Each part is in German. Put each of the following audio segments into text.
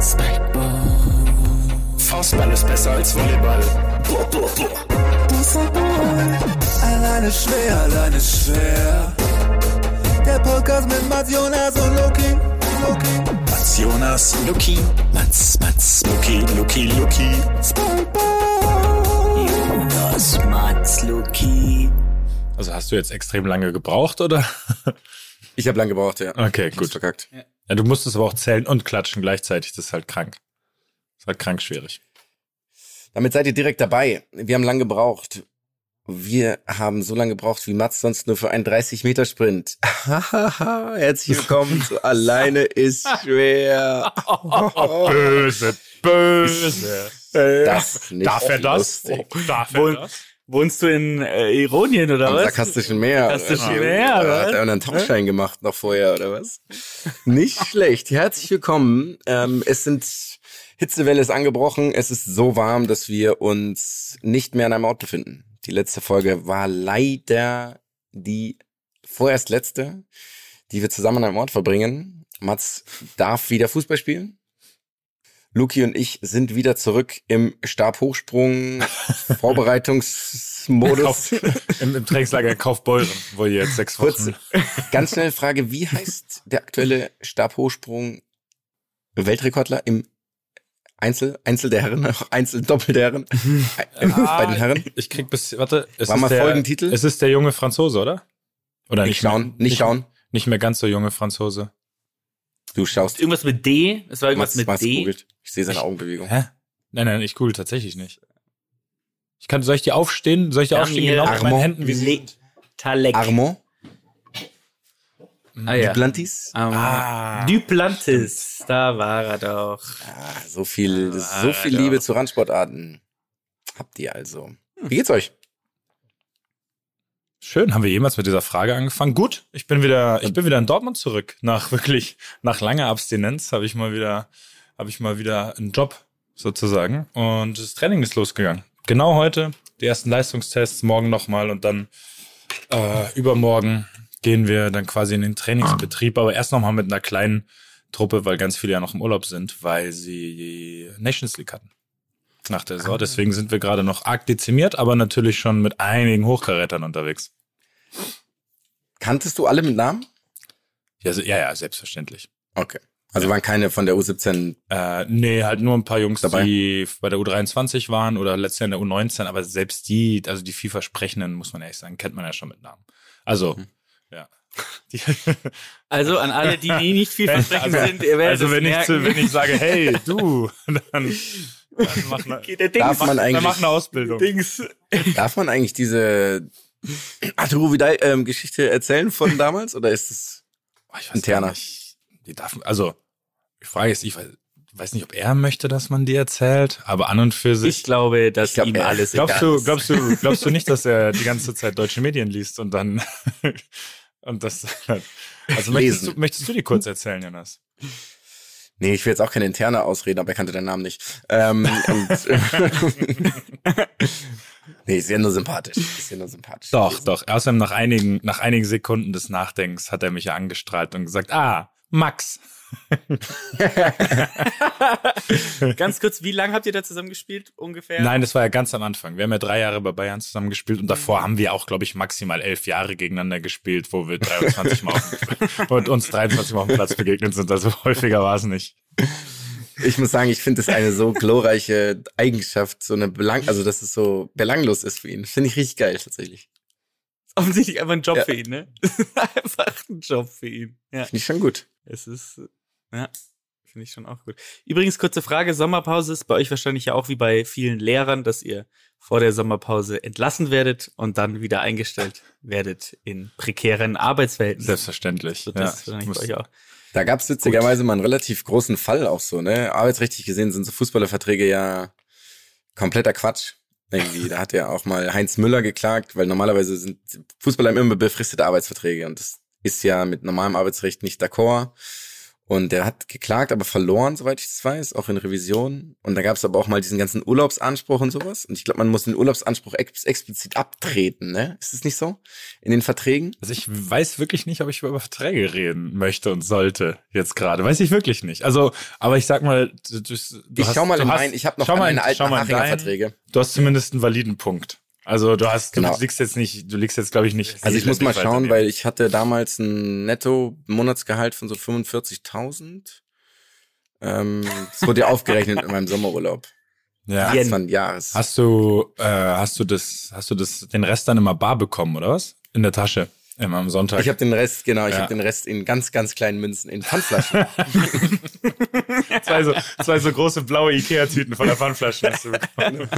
Spikeball. Faustball ist besser als Volleyball. Alleine schwer, alleine schwer. Der Podcast mit Mats Jonas und Loki. Loki. Mats Jonas, Loki. Mats, Mats, Loki, Loki, Loki. Spikeball. Jonas, Mats, Loki. Also hast du jetzt extrem lange gebraucht, oder? Ich habe lange gebraucht, ja. Okay, gut. verkackt. Ja. Ja, du musstest aber auch zählen und klatschen gleichzeitig. Das ist halt krank. Das ist halt krank schwierig. Damit seid ihr direkt dabei. Wir haben lange gebraucht. Wir haben so lange gebraucht wie Mats sonst nur für einen 30-Meter-Sprint. Herzlich willkommen zu Alleine ist schwer. böse, böse. Das nicht Darf er das? Darf er das? Wohnst du in äh, Ironien oder Am was? sarkastischen Meer. Sarkastischen oder? Meer, Oder? Hat er einen Tauchschein gemacht noch vorher, oder was? Nicht schlecht. Herzlich willkommen. Ähm, es sind Hitzewelle ist angebrochen. Es ist so warm, dass wir uns nicht mehr in einem Ort befinden. Die letzte Folge war leider die vorerst letzte, die wir zusammen an einem Ort verbringen. Mats darf wieder Fußball spielen. Luki und ich sind wieder zurück im Stabhochsprung Vorbereitungsmodus. Kauf, Im, im Trainingslager Kaufbeuren, wo ihr jetzt sechs Kurz, Wochen. ganz schnell Frage, wie heißt der aktuelle Stabhochsprung Weltrekordler im Einzel, Einzel der Herren, auch Einzel Doppel der Herren, äh, bei den Herren? Ich krieg bis, warte, es War ist mal der, Folgentitel? Es ist der junge Franzose, oder? Oder Nicht schauen, nicht schauen. Nicht mehr ganz so junge Franzose. Du schaust. Irgendwas mit D? Es war irgendwas Mats, mit Mats D. googelt. Ich sehe seine Augenbewegung. Hä? Nein, nein, ich google tatsächlich nicht. Ich kann, soll ich die aufstehen? Soll ich die aufstehen genau mit meinen Armand Händen, wie sie Le sind? Talek. Armand, ah, ja. Duplantis. Um, Ah. Duplantis, da war er doch. Ah, so viel, so viel doch. Liebe zu Randsportarten. Habt ihr also. Wie geht's euch? Schön, haben wir jemals mit dieser Frage angefangen? Gut, ich bin wieder, ich bin wieder in Dortmund zurück. Nach wirklich, nach langer Abstinenz habe ich mal wieder, habe ich mal wieder einen Job sozusagen und das Training ist losgegangen. Genau heute die ersten Leistungstests, morgen nochmal und dann äh, übermorgen gehen wir dann quasi in den Trainingsbetrieb, aber erst nochmal mit einer kleinen Truppe, weil ganz viele ja noch im Urlaub sind, weil sie die Nations League hatten nach der Saison. Deswegen sind wir gerade noch arg dezimiert, aber natürlich schon mit einigen Hochkarätern unterwegs. Kanntest du alle mit Namen? Ja, ja, ja, selbstverständlich. Okay. Also waren keine von der U17. Äh, nee, halt nur ein paar Jungs, Dabei? die bei der U23 waren oder letztes Jahr in der U19, aber selbst die, also die vielversprechenden, muss man ehrlich sagen, kennt man ja schon mit Namen. Also, Mhm. ja. Die, Also an alle, die, die nicht vielversprechend also, sind, ihr werdet also es wenn ich, merken. zu, wenn ich sage, hey, du, dann, dann mach eine, der Dings, Darf man dann eigentlich, mach eine Ausbildung. Dings. darf man eigentlich diese Arturo Vidal ähm, Geschichte erzählen von damals oder ist es Oh, ich weiß Interner. nicht. Die darf, also, ich frage jetzt, ich weiß, weiß nicht, ob er möchte, dass man die erzählt, aber an und für sich. Ich glaube, dass Ich glaub, ihm alles Glaubst egal du, ist. glaubst du, glaubst du nicht, dass er die ganze Zeit deutsche Medien liest und dann und das also möchtest du, möchtest du die kurz erzählen, Jonas? Nee, ich will jetzt auch keine interne ausreden, aber er kannte deinen Namen nicht. Ähm, nee, ist ja nur sympathisch. Ist ja nur sympathisch. Doch, doch. Außerdem nach einigen, nach einigen Sekunden des Nachdenkens hat er mich ja angestrahlt und gesagt, ah, Max. Ganz kurz, wie lange habt ihr da zusammen gespielt? Ungefähr? Nein, das war ja ganz am Anfang. Wir haben ja drei Jahre bei Bayern zusammen gespielt und davor haben wir auch, glaube ich, maximal elf Jahre gegeneinander gespielt, wo wir 23 Mal auf dem, und uns 23 Mal auf dem Platz begegnet sind. Also häufiger war es nicht. Ich muss sagen, ich finde es eine so glorreiche Eigenschaft, so eine Belang, also dass es so belanglos ist für ihn. Finde ich richtig geil tatsächlich. Offensichtlich einfach ein Job Ja. für ihn, ne? einfach ein Job für ihn. Ja. Finde ich schon gut. Es ist, ja, finde ich schon auch gut. Übrigens, kurze Frage, Sommerpause ist bei euch wahrscheinlich ja auch wie bei vielen Lehrern, dass ihr vor der Sommerpause entlassen werdet und dann wieder eingestellt werdet in prekären Arbeitsverhältnissen. Selbstverständlich. So, ja, das ist wahrscheinlich muss- bei euch auch. Da gab es witzigerweise mal einen relativ großen Fall auch so, ne? Arbeitsrechtlich gesehen sind so Fußballerverträge ja kompletter Quatsch. Irgendwie. Da hat ja auch mal Heinz Müller geklagt, weil normalerweise sind Fußballer immer befristete Arbeitsverträge und das ist ja mit normalem Arbeitsrecht nicht d'accord. Und der hat geklagt, aber verloren, soweit ich das weiß, auch in Revision. Und da gab es aber auch mal diesen ganzen Urlaubsanspruch und sowas. Und ich glaube, man muss den Urlaubsanspruch ex explizit abtreten, ne? Ist es nicht so? In den Verträgen? Also ich weiß wirklich nicht, ob ich über Verträge reden möchte und sollte jetzt gerade. Weiß ich wirklich nicht. Also, aber ich sag mal, du, du ich hast, schau mal du in hast, meinen, ich habe noch schau mal in- meine alten schau mal in deinen- Verträge. Du hast zumindest einen validen Punkt. Also du hast, Genau. du liegst jetzt nicht, du liegst jetzt glaube ich nicht. Also ich muss mal schauen, weil ich hatte damals ein Netto-Monatsgehalt von so 45.000. Ähm, das wurde ja aufgerechnet in meinem Sommerurlaub. ja. Anfang Jahres. Hast du, äh, hast du das, hast du das, den Rest dann immer bar bekommen oder was? In der Tasche immer am Sonntag. Ich habe den Rest, genau, ich Ja. habe den Rest in ganz, ganz kleinen Münzen, in Pfandflaschen. zwei so, zwei so große blaue Ikea-Tüten von der Pfandflasche hast du bekommen.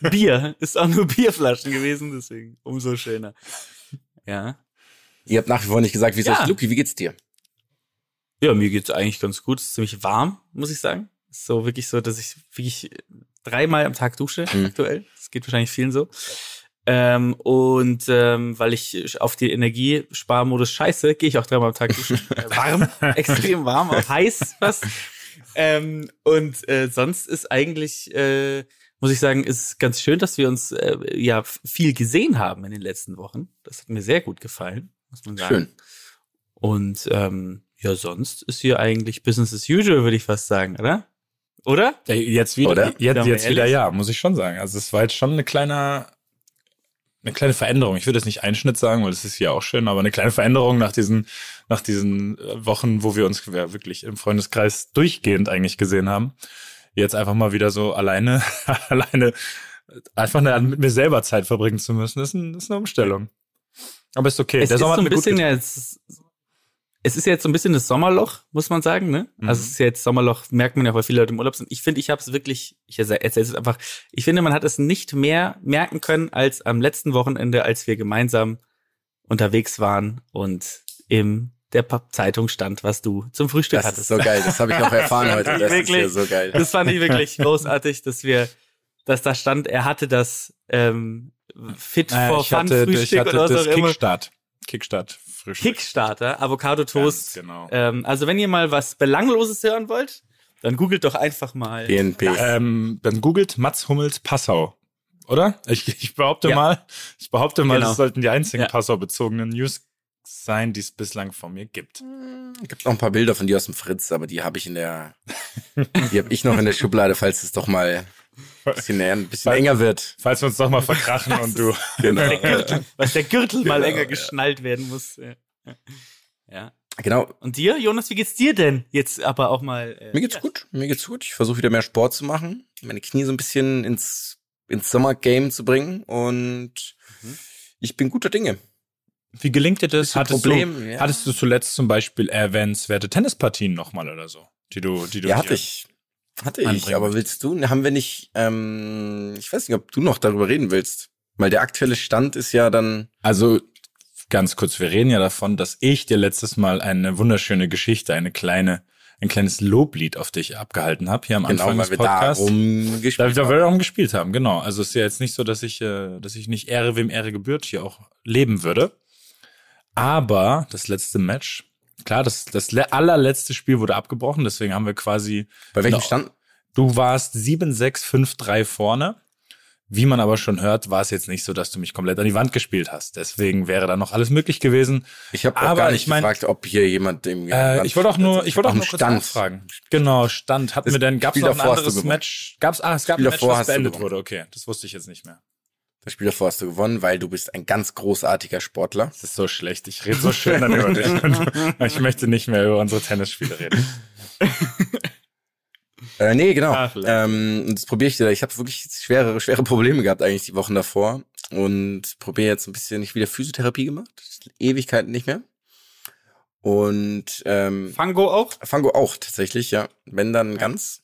Bier. Ist auch nur Bierflaschen gewesen, deswegen umso schöner. Ja. Ihr habt nach wie vor nicht gesagt, wie es Ja. euch Luki, wie geht's dir? Ja, mir geht's eigentlich ganz gut. Es ist ziemlich warm, muss ich sagen. Ist so wirklich so, dass ich wirklich dreimal am Tag dusche Mhm. aktuell. Das geht wahrscheinlich vielen so. Ähm, und ähm, weil ich auf die Energiesparmodus scheiße, gehe ich auch dreimal am Tag duschen. Äh, warm, extrem warm, auch heiß fast. Ähm, und äh, sonst ist eigentlich, äh, muss ich sagen, ist ganz schön, dass wir uns äh, ja viel gesehen haben in den letzten Wochen. Das hat mir sehr gut gefallen, muss man sagen. Schön. Und ähm, ja, sonst ist hier eigentlich Business as usual, würde ich fast sagen, oder? Oder? Ja, jetzt wieder, Oder? jetzt, jetzt wieder ja, muss ich schon sagen. Also es war jetzt schon eine kleine, eine kleine Veränderung. Ich würde jetzt nicht Einschnitt sagen, weil das ist ja auch schön, aber eine kleine Veränderung nach diesen, nach diesen äh, Wochen, wo wir uns ja, wirklich im Freundeskreis durchgehend eigentlich gesehen haben. Jetzt einfach mal wieder so alleine, alleine, einfach eine, mit mir selber Zeit verbringen zu müssen, ist, ein, ist eine Umstellung. Aber ist okay. es Der ist Sommer so ein bisschen jetzt, es ist jetzt so ein bisschen das Sommerloch, muss man sagen, ne? Mhm. Also es ist ja jetzt Sommerloch, merkt man ja, weil viele Leute im Urlaub sind. Ich finde, ich habe es wirklich, ich erzähle es einfach, ich finde, man hat es nicht mehr merken können als am letzten Wochenende, als wir gemeinsam unterwegs waren und im der Zeitung stand, was du zum Frühstück Das hattest. ist so geil. Das habe ich auch erfahren heute. Das ist Wirklich? ja so geil. Das fand ich wirklich großartig, dass wir, dass da stand, er hatte das ähm, Fit Äh, for ich Fun hatte, ich Frühstück hatte oder das auch immer. Kickstart. Frühstück. Kickstarter, Avocado Toast. Ganz genau. Ähm, also wenn ihr mal was Belangloses hören wollt, dann googelt doch einfach mal. BNP. Ähm, dann googelt Mats Hummels Passau. Oder? Ich, ich behaupte Ja. mal, ich behaupte mal, Genau. das sollten die einzigen Ja. Passau-bezogenen News sein, die es bislang von mir gibt. Es gibt noch ein paar Bilder von dir aus dem Fritz, aber die habe ich in der, die habe ich noch in der Schublade, falls es doch mal bisschen, ein bisschen enger wird. Falls wir uns doch mal verkrachen und du. Genau. Der Gürtel, was der Gürtel mal Genau, länger ja. geschnallt werden muss. Ja. ja. Genau. Und dir, Jonas, wie geht's dir denn? Jetzt aber auch mal. Äh, Mir geht's ja. gut. Mir geht's gut. Ich versuche wieder mehr Sport zu machen, meine Knie so ein bisschen ins ins Sommergame zu bringen und ich bin guter Dinge. Wie gelingt dir das? Hattest, Problem, du, ja. hattest du zuletzt zum Beispiel erwähnenswerte Tennispartien nochmal oder so? Die du, die du Ja, hatte ich. Hatte ich, anbringen aber willst du, haben wir nicht, ähm, ich weiß nicht, ob du noch darüber reden willst. Weil der aktuelle Stand ist ja dann, Also ganz kurz, wir reden ja davon, dass ich dir letztes Mal eine wunderschöne Geschichte, eine kleine, ein kleines Loblied auf dich abgehalten habe hier am genau, Anfang des Podcasts. darum Da, gespielt da haben. wir darum gespielt haben, genau. Also es ist ja jetzt nicht so, dass ich, äh, dass ich nicht Ehre wem Ehre gebührt hier auch leben würde. Aber das letzte Match, klar, das, das le- allerletzte Spiel wurde abgebrochen, deswegen haben wir quasi, Bei welchem Genau. Stand? du warst 7-6-5-3 vorne. Wie man aber schon hört, war es jetzt nicht so, dass du mich komplett an die Wand gespielt hast. Deswegen wäre da noch alles möglich gewesen. Ich habe auch Aber gar nicht ich mein- gefragt, ob hier jemand im Äh, ich wollte auch nur, ich wollte auch nur kurz Stand. nachfragen. Genau, Stand. Hatten Das wir denn, gab's Spiel noch ein anderes. Match? Gab's, ah, es gab Spiel ein Match, was beendet wurde. Okay, das wusste ich jetzt nicht mehr. Das Spiel davor hast du gewonnen, weil du bist ein ganz großartiger Sportler. Das ist so schlecht. Ich rede so schön dann über dich. Ich möchte nicht mehr über unsere Tennisspiele reden. Äh, nee, genau. Ah, ähm, das probiere ich wieder. Ich habe wirklich schwere, schwere Probleme gehabt eigentlich die Wochen davor und probiere jetzt ein bisschen. Ich wieder Physiotherapie gemacht, Ewigkeiten nicht mehr. Und ähm, Fango auch? Fango auch tatsächlich, ja. Wenn dann ganz.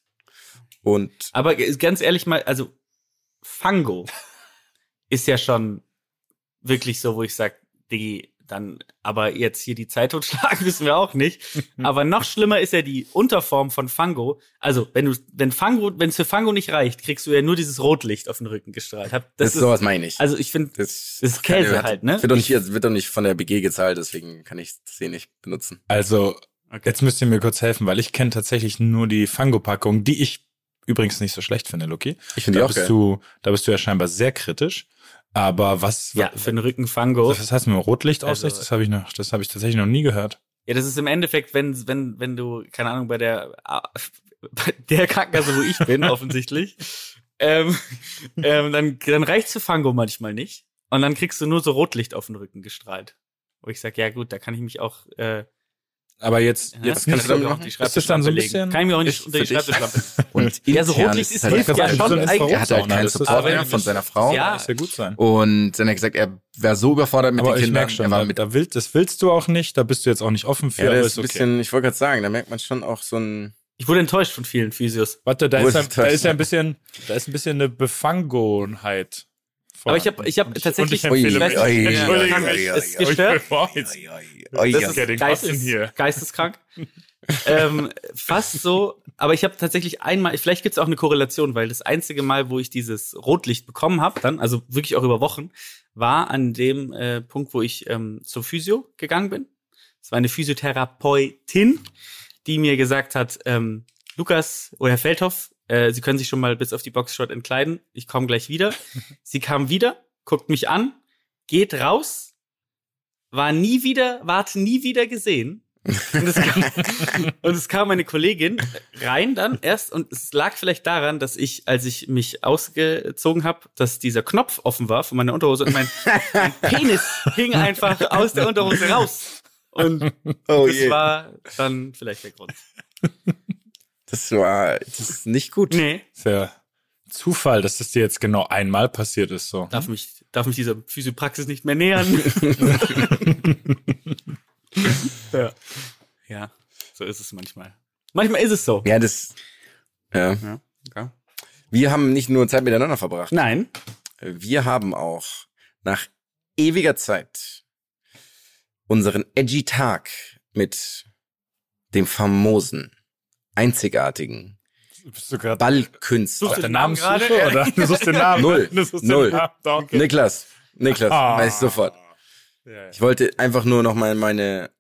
Und Aber ganz ehrlich mal, also Fango ist ja schon wirklich so, wo ich sag, Diggi, dann, aber jetzt hier die Zeit totschlagen müssen wir auch nicht. Aber noch schlimmer ist ja die Unterform von Fango. Also, wenn du, wenn Fango, wenn es für Fango nicht reicht, kriegst du ja nur dieses Rotlicht auf den Rücken gestrahlt. Hab- das, ist sowas meine ich. also ich finde, das, das ist Käse keine- halt, ne? Wird doch nicht, wird doch nicht von der BG gezahlt, deswegen kann ich das hier nicht benutzen. Also, Okay. Jetzt müsst ihr mir kurz helfen, weil ich kenne tatsächlich nur die Fango-Packung, die ich übrigens nicht so schlecht finde, Loki. Ich finde die Da auch bist geil. du, da bist du ja scheinbar sehr kritisch. Aber was, Ja, für den Rücken Fango. was heißt mit Rotlichtaussicht? Also- das habe ich noch, das habe ich tatsächlich noch nie gehört. Ja, das ist im Endeffekt, wenn, wenn, wenn du, keine Ahnung, bei der, ah, bei der Krankenkasse, wo ich bin, offensichtlich, ähm, ähm, dann, dann reicht's für Fango manchmal nicht. Und dann kriegst du nur so Rotlicht auf den Rücken gestrahlt. Wo ich sag, ja gut, da kann ich mich auch, äh, Aber jetzt, ja, jetzt kannst du so- machen? die Ist das dann so ein Schreibtischlampe bisschen- legen. Kann ich mir auch nicht unter die Schreibtischlampe. Und Ja, so Rotlicht ist halt hilft ja schon so eigentlich. Er hat halt keinen Support mehr von seiner Frau. Ja. Das ja gut sein. Und dann hat er gesagt, er wäre so überfordert mit Aber den ich Kindern. merke schon, er war mit da will, das willst du auch nicht, da bist du jetzt auch nicht offen für, ja, das ist ein okay. bisschen, ich wollte gerade sagen, da merkt man schon auch so ein, Ich wurde enttäuscht von vielen Physios. Warte, da ist, ja, ist da ist ja ein bisschen, da ist ein bisschen eine Befangenheit. Aber ich habe ich hab ich- tatsächlich, und ich empfehle weiß mich- nicht, Entschuldige ja, mich. ist gestört. Boah, Oi, Das ja. ist in here. geistes, geisteskrank. ähm, fast so, aber ich habe tatsächlich einmal, vielleicht gibt es auch eine Korrelation, weil das einzige Mal, wo ich dieses Rotlicht bekommen habe, dann, also wirklich auch über Wochen, war an dem äh, Punkt, wo ich ähm, zur Physio gegangen bin. Es war eine Physiotherapeutin, die mir gesagt hat, ähm, Lukas oder Herr Feldhoff, äh, Sie können sich schon mal bis auf die Boxshot entkleiden. Ich komme gleich wieder. Sie kam wieder, guckt mich an, geht raus, war nie wieder, ward nie wieder gesehen. Und es, kam, und es kam eine Kollegin rein dann erst und es lag vielleicht daran, dass ich, als ich mich ausgezogen habe, dass dieser Knopf offen war von meiner Unterhose und mein, mein Penis hing einfach aus der Unterhose raus. Und Oh das je. war dann vielleicht der Grund. Das war, das ist nicht gut. Nee, Ist ja Zufall, dass das dir jetzt genau einmal passiert ist, so. darf mich, darf mich dieser Physiopraxis nicht mehr nähern. ja. ja, so ist es manchmal. Manchmal ist es so. Ja, das, ja. Ja, okay. Wir haben nicht nur Zeit miteinander verbracht. Nein. Wir haben auch nach ewiger Zeit unseren edgy Tag mit dem famosen, einzigartigen Bist du gerade Ballkünstler. Suchst du der den Namen Namenssuche gerade? oder? Du suchst den Namen. Null. Du suchst Null. Den Namen. Da, okay. Niklas. Niklas, Ah. weiß ich sofort. Ja, ja. Ich wollte einfach nur noch mal meine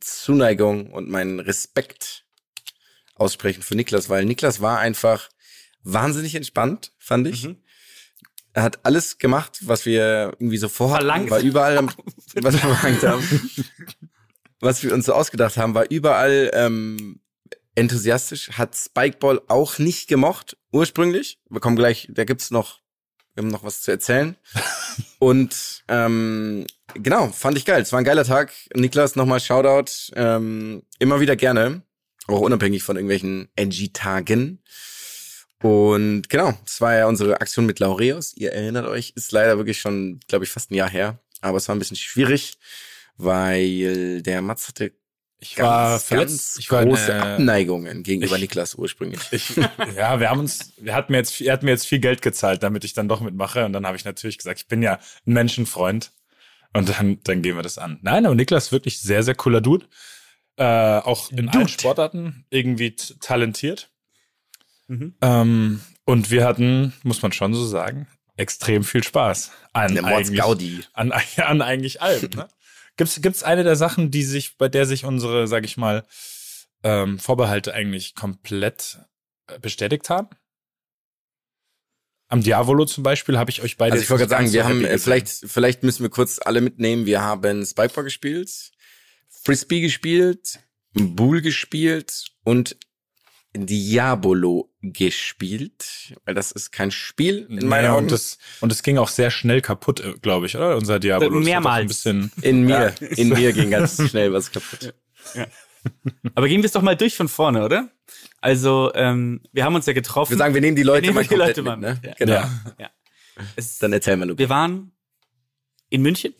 Zuneigung und meinen Respekt aussprechen für Niklas, weil Niklas war einfach wahnsinnig entspannt, fand ich. Mhm. Er hat alles gemacht, was wir irgendwie so vorhatten, Verlangt. war überall, was wir verlangt haben, was wir uns so ausgedacht haben, war überall ähm, enthusiastisch, hat Spikeball auch nicht gemocht, ursprünglich. Wir kommen gleich, da gibt's noch, wir haben noch was zu erzählen. Und ähm, genau, fand ich geil. Es war ein geiler Tag. Niklas, nochmal Shoutout. Ähm, immer wieder gerne. Auch unabhängig von irgendwelchen NG-Tagen. Und genau, das war ja unsere Aktion mit Laureus. Ihr erinnert euch, ist leider wirklich schon, glaube ich, fast ein Jahr her. Aber es war ein bisschen schwierig, weil der Mats hatte Ich ganz, war ganz verletzt. Ich war große eine, Abneigungen gegenüber ich- Niklas ursprünglich. ich, ja, wir haben uns, er hat mir jetzt, er hat mir jetzt viel Geld gezahlt, damit ich dann doch mitmache. Und dann habe ich natürlich gesagt, ich bin ja ein Menschenfreund. Und dann, dann gehen wir das an. Nein, aber Niklas ist wirklich sehr, sehr cooler Dude. Äh, auch in allen Sportarten irgendwie talentiert. Mhm. Ähm, und wir hatten, muss man schon so sagen, extrem viel Spaß. An eigentlich- Gaudi. An, an eigentlich allem. Ne? Gibt's, gibt's eine der Sachen, die sich, bei der sich unsere, sag ich mal, ähm, Vorbehalte eigentlich komplett äh, bestätigt haben? Am Diavolo zum Beispiel habe ich euch beide. Also ich wollte gerade sagen, wir so haben, äh, vielleicht, vielleicht müssen wir kurz alle mitnehmen. Wir haben Spikeball gespielt, Frisbee gespielt, Bull gespielt und Diabolo gespielt. Weil das ist kein Spiel in meinen Augen. und das und es ging auch sehr schnell kaputt, glaube ich, oder? Unser auch Mehrmals. Ein bisschen, in mir, in mir ging ganz schnell was kaputt. Aber gehen wir es doch mal durch von vorne, oder? Also, ähm, wir haben uns ja getroffen. Wir sagen, wir nehmen die Leute nehmen mal die komplett Leute mit, ne? ja. Genau. ja. es, Dann erzähl mal, Luke. wir waren in München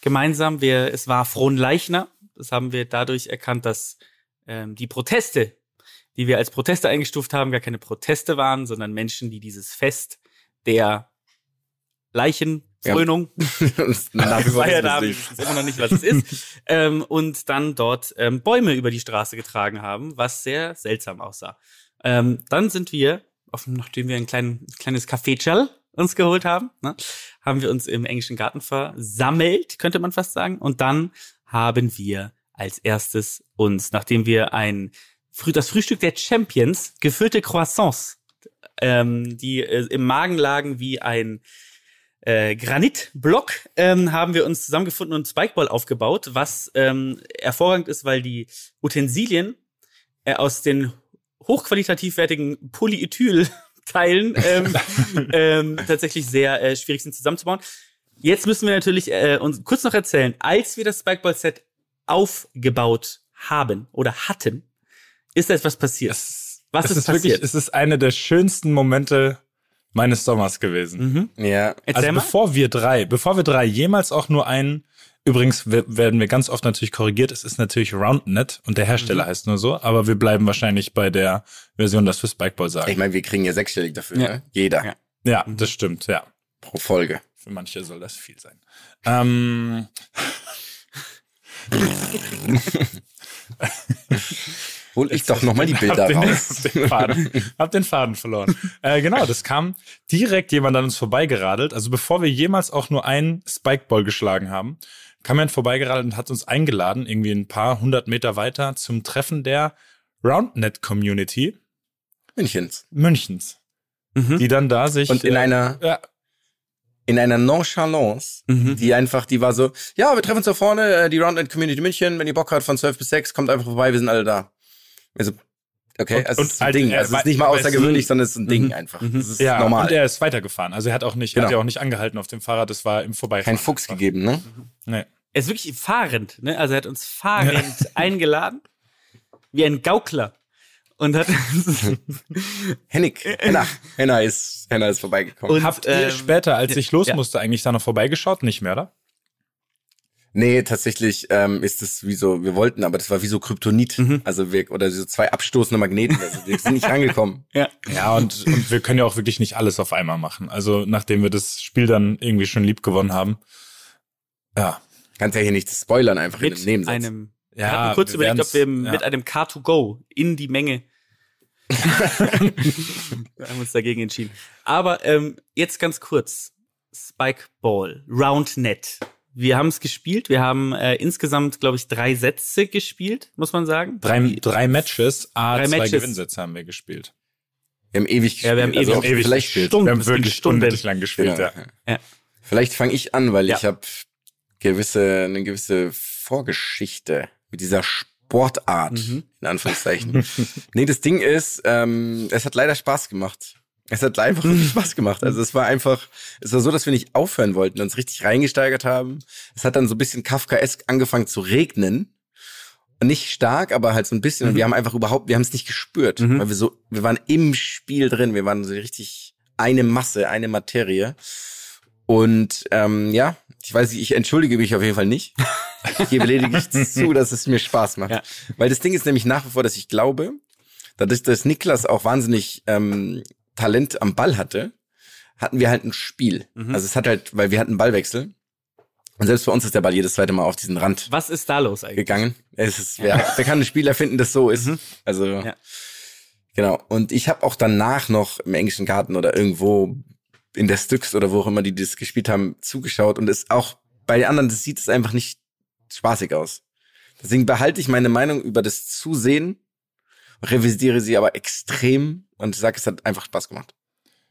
gemeinsam. Wir, es war Frohnleichner. Das haben wir dadurch erkannt, dass ähm, die Proteste, die wir als Proteste eingestuft haben, gar keine Proteste waren, sondern Menschen, die dieses Fest der ich nicht. weiß immer noch nicht, was es ist, ähm, und dann dort ähm, Bäume über die Straße getragen haben, was sehr seltsam aussah. Ähm, dann sind wir, auf, nachdem wir ein klein, kleines Café uns geholt haben, ne, haben wir uns im englischen Garten versammelt, könnte man fast sagen, und dann haben wir als erstes uns, nachdem wir ein das Frühstück der Champions, gefüllte Croissants, ähm, die äh, im Magen lagen wie ein äh, Granitblock, ähm, haben wir uns zusammengefunden und Spikeball aufgebaut, was ähm, hervorragend ist, weil die Utensilien äh, aus den hochqualitativ wertigen Polyethyl-Teilen ähm, ähm, tatsächlich sehr äh, schwierig sind zusammenzubauen. Jetzt müssen wir natürlich äh, uns kurz noch erzählen, als wir das Spikeball-Set aufgebaut haben oder hatten, ist da etwas passiert. Was es ist, ist passiert? wirklich, es ist eine der schönsten Momente meines Sommers gewesen. mhm. Ja. Erzähl Also mal. bevor wir drei, bevor wir drei jemals auch nur einen, übrigens we- werden wir ganz oft natürlich korrigiert, es ist natürlich RoundNet und der Hersteller heißt nur so, aber wir bleiben wahrscheinlich bei der Version, das wir Spikeball sagen. Ich meine, wir kriegen ja sechsstellig dafür, Ja. ne? Jeder. Ja. ja, das stimmt, ja. Pro Folge. Für manche soll das viel sein. Ähm, Hol ich doch nochmal die Bilder hab den, raus. hab den Faden, hab den Faden verloren. Äh, genau, das kam direkt jemand an uns vorbeigeradelt. Also bevor wir jemals auch nur einen Spikeball geschlagen haben, kam jemand vorbeigeradelt und hat uns eingeladen, irgendwie ein paar hundert Meter weiter zum Treffen der RoundNet Community Münchens. Münchens, Mhm. die dann da sich Und in äh, einer, ja, in einer Nonchalance, Mhm. die einfach, die war so, ja, wir treffen uns da vorne, äh, die Roundnet Community München, wenn ihr Bock habt von 12 bis 6, kommt einfach vorbei, wir sind alle da. Also, okay, Und- also und es ist ein halt, Ding. äh, Also es ist nicht mal außergewöhnlich, sondern es ist ein Ding Mhm. einfach. Mhm. Das ist ja normal. und er ist weitergefahren. Also er hat auch nicht, er hat Genau. ja auch nicht angehalten auf dem Fahrrad, das war im Vorbeifahren. Kein Fuchs gegeben, ne? Nee. Er ist wirklich fahrend, ne? Also er hat uns fahrend eingeladen, wie ein Gaukler. Und hat Hennig, Henna, Henna ist, Henna ist vorbeigekommen. Und- Habt ihr ähm, später, als ich los ja. musste, eigentlich da noch vorbeigeschaut? Nicht mehr, oder? Nee, tatsächlich ähm, ist es wie so, wir wollten, aber das war wie so Kryptonit. Mhm. Also wir, oder so zwei abstoßende Magneten. Also wir sind nicht rangekommen. ja. Ja, und, und wir können ja auch wirklich nicht alles auf einmal machen. Also nachdem wir das Spiel dann irgendwie schon lieb gewonnen haben. Ja. Kannst ja hier nicht spoilern, einfach in mit einem Nebensatz. einem wir Ja, hatten kurz wir überlegt, ob wir ja. mit einem Car2Go in die Menge wir haben uns dagegen entschieden. Aber ähm, jetzt ganz kurz. Spikeball, Roundnet. Wir haben es gespielt. Wir haben äh, insgesamt, glaube ich, drei Sätze gespielt, muss man sagen. Drei, drei Matches, A, Drei zwei Matches. Gewinnsätze haben wir gespielt. Wir haben ewig gespielt. Ja, wir haben also ewig- ewig vielleicht, gespielt. Stunden, wir haben wirklich Stunden. lang gespielt, Genau. ja. Vielleicht fange ich an, weil Ja. ich habe gewisse, eine gewisse Vorgeschichte mit dieser Sportart, Mhm. in Anführungszeichen. nee, das Ding ist, ähm, es hat leider Spaß gemacht. Es hat einfach wirklich Spaß gemacht. Also es war einfach, es war so, dass wir nicht aufhören wollten, uns richtig reingesteigert haben. Es hat dann so ein bisschen Kafkaesk angefangen zu regnen. Nicht stark, aber halt so ein bisschen. Und wir haben einfach überhaupt, wir haben es nicht gespürt, Mhm. weil wir so, wir waren im Spiel drin. Wir waren so richtig eine Masse, eine Materie. Und ähm, ja, ich weiß nicht, ich entschuldige mich auf jeden Fall nicht. Ich gebe lediglich zu, dass es mir Spaß macht. Ja. Weil das Ding ist nämlich nach wie vor, dass ich glaube, dadurch, dass Niklas auch wahnsinnig ähm, Talent am Ball hatte, hatten wir halt ein Spiel. Mhm. Also es hat halt, weil wir hatten einen Ballwechsel. Und selbst bei uns ist der Ball jedes zweite Mal auf diesen Rand Was ist da los eigentlich? gegangen. Es ist, wer, wer kann einen Spieler finden, das so ist? Also Mhm. Ja. genau. Und ich habe auch danach noch im englischen Garten oder irgendwo in der Styx oder wo auch immer die das gespielt haben zugeschaut und es auch bei den anderen das sieht es einfach nicht spaßig aus. Deswegen behalte ich meine Meinung über das Zusehen, revisitiere sie aber extrem und sage, es hat einfach Spaß gemacht.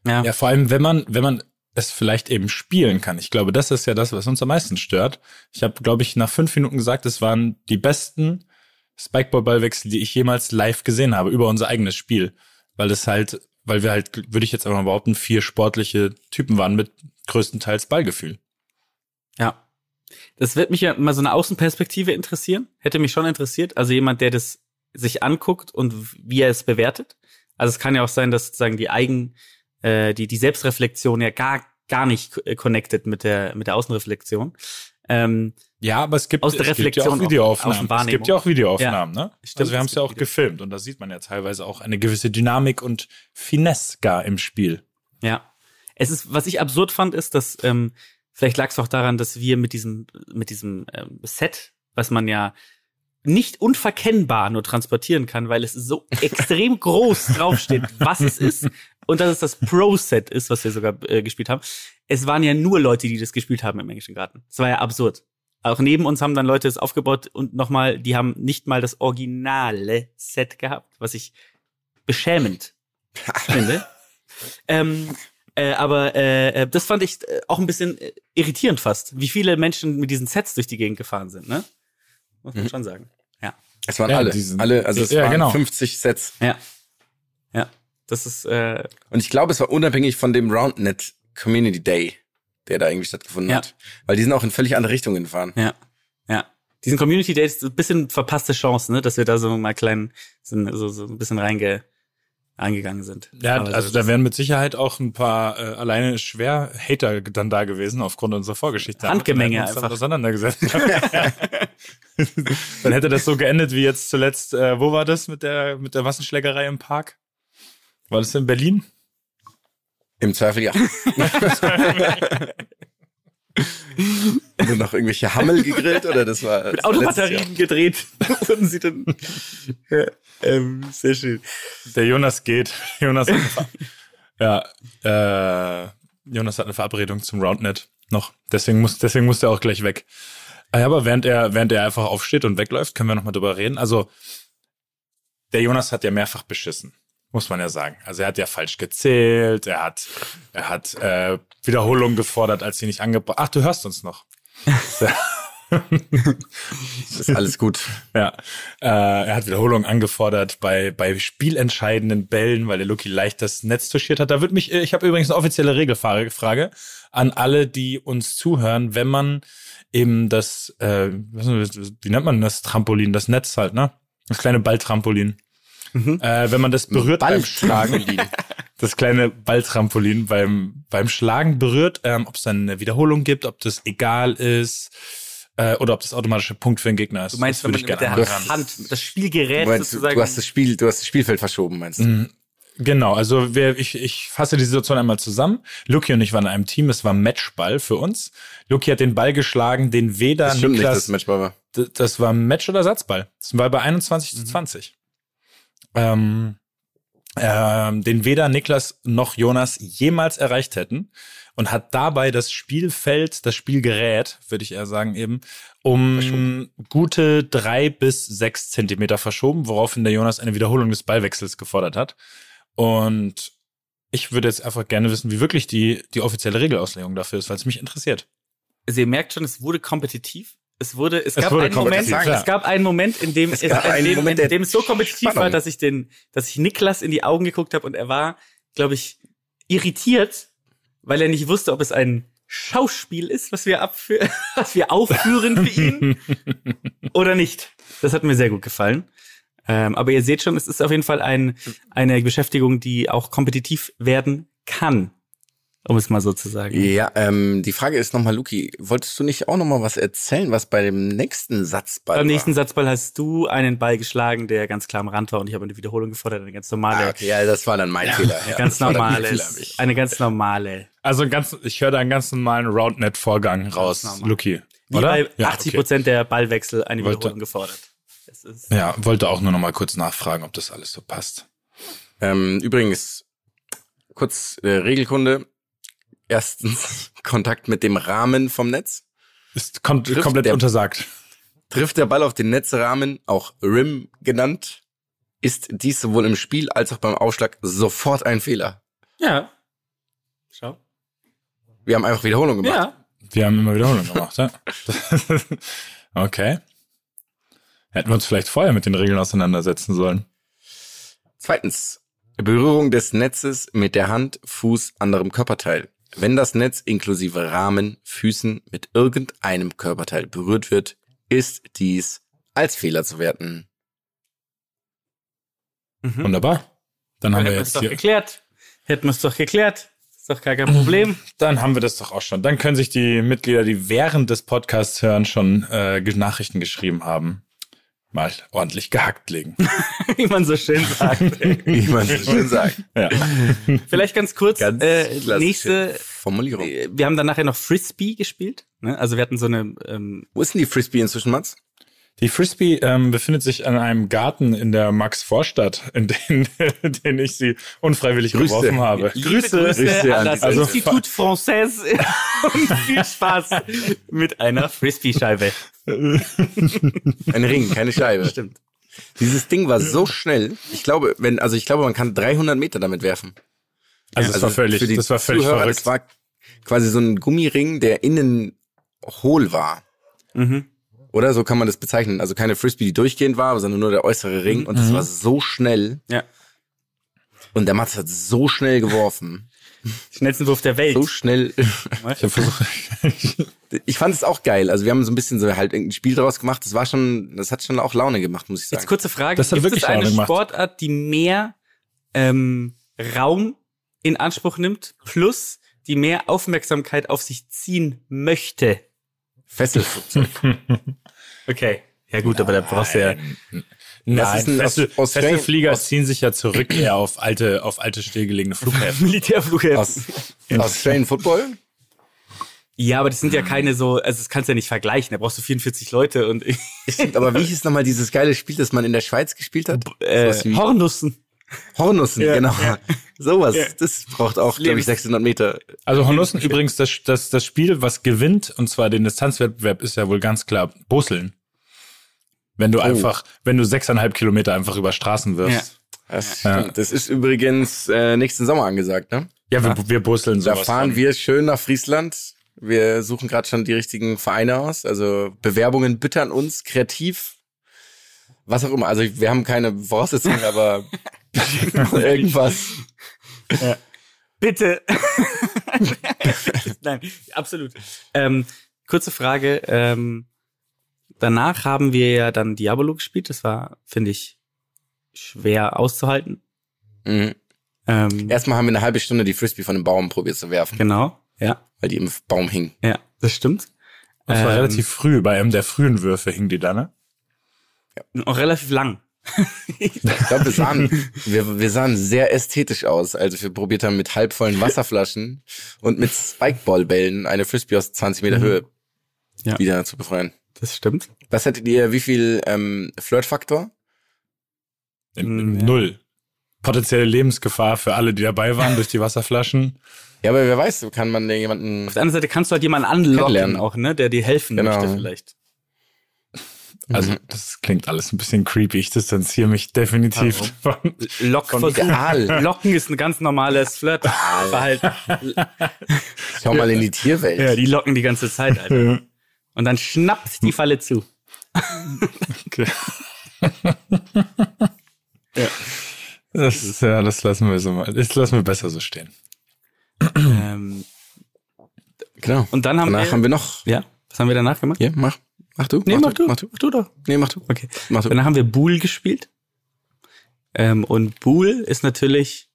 Ja. Ja, vor allem, wenn man, wenn man es vielleicht eben spielen kann. Ich glaube, das ist ja das, was uns am meisten stört. Ich habe, glaube ich, nach fünf Minuten gesagt, es waren die besten Spikeball-Ballwechsel, die ich jemals live gesehen habe, über unser eigenes Spiel. Weil es halt, weil wir halt, würde ich jetzt einfach mal behaupten, vier sportliche Typen waren mit größtenteils Ballgefühl. Ja. Das wird mich ja mal so eine Außenperspektive interessieren. Hätte mich schon interessiert. Also jemand, der das sich anguckt und wie er es bewertet. Also es kann ja auch sein, dass sozusagen die Eigen, äh, die, die Selbstreflexion ja gar, gar nicht äh, connected mit der, mit der Außenreflexion. Ähm, Ja, aber es gibt, Aus der es gibt ja Reflexion auch auf- Videoaufnahmen. es gibt ja auch Videoaufnahmen, ne? stimmt, also wir haben es ja auch Video- gefilmt und da sieht man ja teilweise auch eine gewisse Dynamik und Finesse gar im Spiel. Ja. Es ist, was ich absurd fand, ist, dass ähm, vielleicht lag es auch daran, dass wir mit diesem, mit diesem ähm, Set, was man ja nicht unverkennbar nur transportieren kann, weil es so extrem groß draufsteht, was es ist und dass es das Pro-Set ist, was wir sogar äh, gespielt haben. Es waren ja nur Leute, die das gespielt haben im englischen Garten. Es war ja absurd. auch neben uns haben dann Leute es aufgebaut und nochmal, die haben nicht mal das originale Set gehabt, was ich beschämend finde. ähm, äh, aber äh, äh, das fand ich äh, auch ein bisschen äh, irritierend fast, wie viele Menschen mit diesen Sets durch die Gegend gefahren sind, ne? Muss man schon sagen. Ja. Es waren Ja, alle. die sind- alle, also es Ja, waren genau. 50 Sets. Ja. Ja. Das ist, äh, Und ich glaube, es war unabhängig von dem RoundNet Community Day, der da irgendwie stattgefunden Ja. hat. Weil die sind auch in völlig andere Richtungen gefahren. ja. Ja. Diesen Community Days ist ein bisschen verpasste Chance, ne, dass wir da so mal klein, so, so, so ein bisschen reinge, eingegangen sind. Ja, Aber so also da wären mit Sicherheit auch ein paar äh, alleine schwer Hater dann da gewesen aufgrund unserer Vorgeschichte. Handgemenge einfach. auseinandergesetzt. dann hätte das so geendet wie jetzt zuletzt. Äh, wo war das mit der mit der Massenschlägerei im Park? War das in Berlin? Im Zweifel ja. Nur noch irgendwelche Hammel gegrillt oder das war mit das? Autobatterien gedreht. Wurden sie dann. ja, ähm, sehr schön. Der Jonas geht. Jonas hat eine ja, äh, Jonas hat eine Verabredung zum Roundnet noch. Deswegen muss, deswegen muss der auch gleich weg. Ah Ja, aber während er, während er einfach aufsteht und wegläuft, können wir nochmal drüber reden. Also, der Jonas hat ja mehrfach beschissen. Muss man ja sagen. Also er hat ja falsch gezählt, er hat, er hat äh, Wiederholungen gefordert, als sie nicht angebracht. Ach, du hörst uns noch. Das ist alles gut. Ja, äh, er hat Wiederholungen angefordert bei bei spielentscheidenden Bällen, weil der Lucky leicht das Netz touchiert hat. Da wird mich, äh, ich habe übrigens eine offizielle Regelfrage an alle, die uns zuhören, wenn man eben das, äh, wie nennt man das Trampolin, das Netz halt, ne? Das kleine Balltrampolin. Äh, wenn man das berührt beim Schlagen, das kleine Balltrampolin beim beim Schlagen berührt, ähm, ob es dann eine Wiederholung gibt, ob das egal ist äh, oder ob das automatische Punkt für den Gegner ist. Du meinst, das wenn man ich mit der anraten. Hand, das Spielgerät Du, meinst, sozusagen. du hast das Spiel, du hast das Spielfeld verschoben, meinst du? Genau, also wir, ich, ich fasse die Situation einmal zusammen. Luki und ich waren in einem Team, es war Matchball für uns. Luki hat den Ball geschlagen, den weder Das stimmt nicht, dass Niklas, es Matchball war. Das war Match- oder Satzball. Das war bei 21 zu 20. Ähm, ähm, den weder Niklas noch Jonas jemals erreicht hätten und hat dabei das Spielfeld, das Spielgerät, würde ich eher sagen eben, um gute drei bis sechs Zentimeter verschoben, woraufhin der Jonas eine Wiederholung des Ballwechsels gefordert hat. Und ich würde jetzt einfach gerne wissen, wie wirklich die, die offizielle Regelauslegung dafür ist, weil es mich interessiert. Also ihr merkt schon, es wurde kompetitiv. Es wurde, es, Es gab wurde einen Moment, klar. es gab einen Moment, in dem Es es, in dem, Moment in dem es so kompetitiv Spannung. war, dass ich den, dass ich Niklas in die Augen geguckt habe und er war, glaube ich, irritiert, weil er nicht wusste, ob es ein Schauspiel ist, was wir abfü was wir aufführen für ihn oder nicht. Das hat mir sehr gut gefallen. Ähm, aber ihr seht schon, es ist auf jeden Fall ein, eine Beschäftigung, die auch kompetitiv werden kann. Um es mal so zu sagen. Ja, ähm, die Frage ist nochmal, Luki, wolltest du nicht auch nochmal was erzählen, was bei dem nächsten Satzball Beim nächsten war? Satzball hast du einen Ball geschlagen, der ganz klar am Rand war und ich habe eine Wiederholung gefordert, eine ganz normale, Ah, okay, ja, das war dann mein Fehler. Ja, ganz normale, eine ganz normale. Also ganz, ich höre da einen ganz normalen Roundnet-Vorgang raus. Luki. Wie Oder? bei Ja, 80 okay. Prozent der Ballwechsel eine Wollte- Wiederholung gefordert. Ja, wollte auch nur noch mal kurz nachfragen, ob das alles so passt. Ähm, übrigens, kurz äh, Regelkunde. Erstens Kontakt mit dem Rahmen vom Netz. Ist kom Trifft komplett der- untersagt. Trifft der Ball auf den Netzrahmen, auch Rim genannt, ist dies sowohl im Spiel als auch beim Aufschlag sofort ein Fehler. ja. Schau. Wir haben einfach Wiederholung gemacht. Ja. Wir haben immer Wiederholung gemacht, ja. okay. Hätten wir uns vielleicht vorher mit den Regeln auseinandersetzen sollen. Zweitens, Berührung des Netzes mit der Hand, Fuß, anderem Körperteil. Wenn das Netz inklusive Rahmen, Füßen mit irgendeinem Körperteil berührt wird, ist dies als Fehler zu werten. Mhm. Wunderbar. Dann haben Hätten wir jetzt doch hier, geklärt. Hätten wir es doch geklärt. Ist doch gar kein Problem. dann haben wir das doch auch schon. Dann können sich die Mitglieder, die während des Podcasts hören, schon äh, Nachrichten geschrieben haben, mal ordentlich gehackt legen. Wie man so schön sagt. Wie man so schön sagt. ja. Vielleicht ganz kurz, Ganz äh, nächste, Formulierung. wir haben dann nachher noch Frisbee gespielt. Ne? Also wir hatten so eine, ähm, Wo ist denn die Frisbee inzwischen, Mats? Die Frisbee ähm, befindet sich an einem Garten in der Max-Vorstadt, in den, in den ich sie unfreiwillig Grüße. geworfen habe. Liebe Grüße, Grüße an das also- Institut Française und viel Spaß mit einer Frisbee-Scheibe. Ein Ring, keine Scheibe. Stimmt. Dieses Ding war so schnell. Ich glaube, wenn, also ich glaube, man kann 300 Meter damit werfen. Also, das war völlig, das war völlig Zuhörer, verrückt. Das war quasi so ein Gummiring, der innen hohl war. Mhm. Oder so kann man das bezeichnen. Also keine Frisbee, die durchgehend war, sondern nur der äußere Ring. Und das war so schnell. Ja. Und der Mats hat so schnell geworfen. Schnellsten Wurf der Welt. So schnell. Ich versucht, Ich fand es auch geil. Also wir haben so ein bisschen so halt ein Spiel draus gemacht. Das war schon, das hat schon auch Laune gemacht, muss ich sagen. Jetzt kurze Frage. Das hat Gibt wirklich es eine Laune gemacht. Sportart, die mehr ähm, Raum in Anspruch nimmt, plus die mehr Aufmerksamkeit auf sich ziehen möchte? Fesselflugzeug. Okay. Ja gut, aber da brauchst du ja... Nein, ein Aus- Fesselflieger Aus- ziehen sich ja zurück eher auf alte, auf alte stillgelegene Flughäfen. Militärflughäfen. Aus, Australian Football? Ja, aber das sind ja keine so, also das kannst du ja nicht vergleichen. Da brauchst du 44 Leute und Stimmt, aber wie hieß nochmal dieses geile Spiel, das man in der Schweiz gespielt hat? äh, Hornussen. Hornussen, Ja, genau. ja. Sowas, Ja. das braucht auch, glaube ich, 600 Meter. Also Hornussen übrigens, das, das, das Spiel, was gewinnt, und zwar den Distanzwettbewerb, ist ja wohl ganz klar Busseln. Wenn du einfach, wenn du sechseinhalb Kilometer einfach über Straßen wirfst. Das, Ja. das ist übrigens äh, nächsten Sommer angesagt, ne? Ja, wir, wir busseln Da sowas. fahren von. wir schön nach Friesland. Wir suchen gerade schon die richtigen Vereine aus. Also Bewerbungen bittern uns kreativ. Was auch immer. Also wir haben keine Voraussetzungen, aber irgendwas. Bitte. Nein, absolut. Ähm, kurze Frage. Ähm, danach haben wir ja dann Diabolo gespielt. Das war, finde ich, schwer auszuhalten. Mhm. Ähm, Erstmal haben wir eine halbe Stunde die Frisbee von dem Baum probiert zu werfen, Genau. Ja, weil die im Baum hing. ja, das stimmt. Das war Ähm, relativ früh, bei einem der frühen Würfe hing die da, ne? Auch relativ lang. Ich glaube, wir sahen, wir, wir sahen sehr ästhetisch aus, als wir probiert haben, mit halbvollen Wasserflaschen und mit Spikeballbällen eine Frisbee aus 20 Meter Höhe Ja. wieder zu befreien. Das stimmt. Was hättet ihr, wie viel ähm, Flirtfaktor? Ja. Null. Potenzielle Lebensgefahr für alle, die dabei waren durch die Wasserflaschen. Ja, aber wer weiß, kann man jemanden. Auf der anderen Seite kannst du halt jemanden anlocken auch, ne, der dir helfen Genau. möchte vielleicht. Also, das klingt alles ein bisschen creepy. Ich distanziere mich definitiv von. Lockversuch. Ideal. Locken ist ein ganz normales Flirtverhalten. Schau mal in die Tierwelt. ja, die locken die ganze Zeit, Alter. Und dann schnappt die Falle zu. Okay. Das, ist- ja, das lassen wir so mal. Das lassen wir besser so stehen. Ähm, Genau. und dann haben Danach wir, haben wir noch. ja, was haben wir danach gemacht? Hier, mach. Mach du. Nee, mach du. Mach du. Mach du doch. Nee, mach du. Okay. Mach du. Danach haben wir Bool gespielt. Ähm, und Bool ist natürlich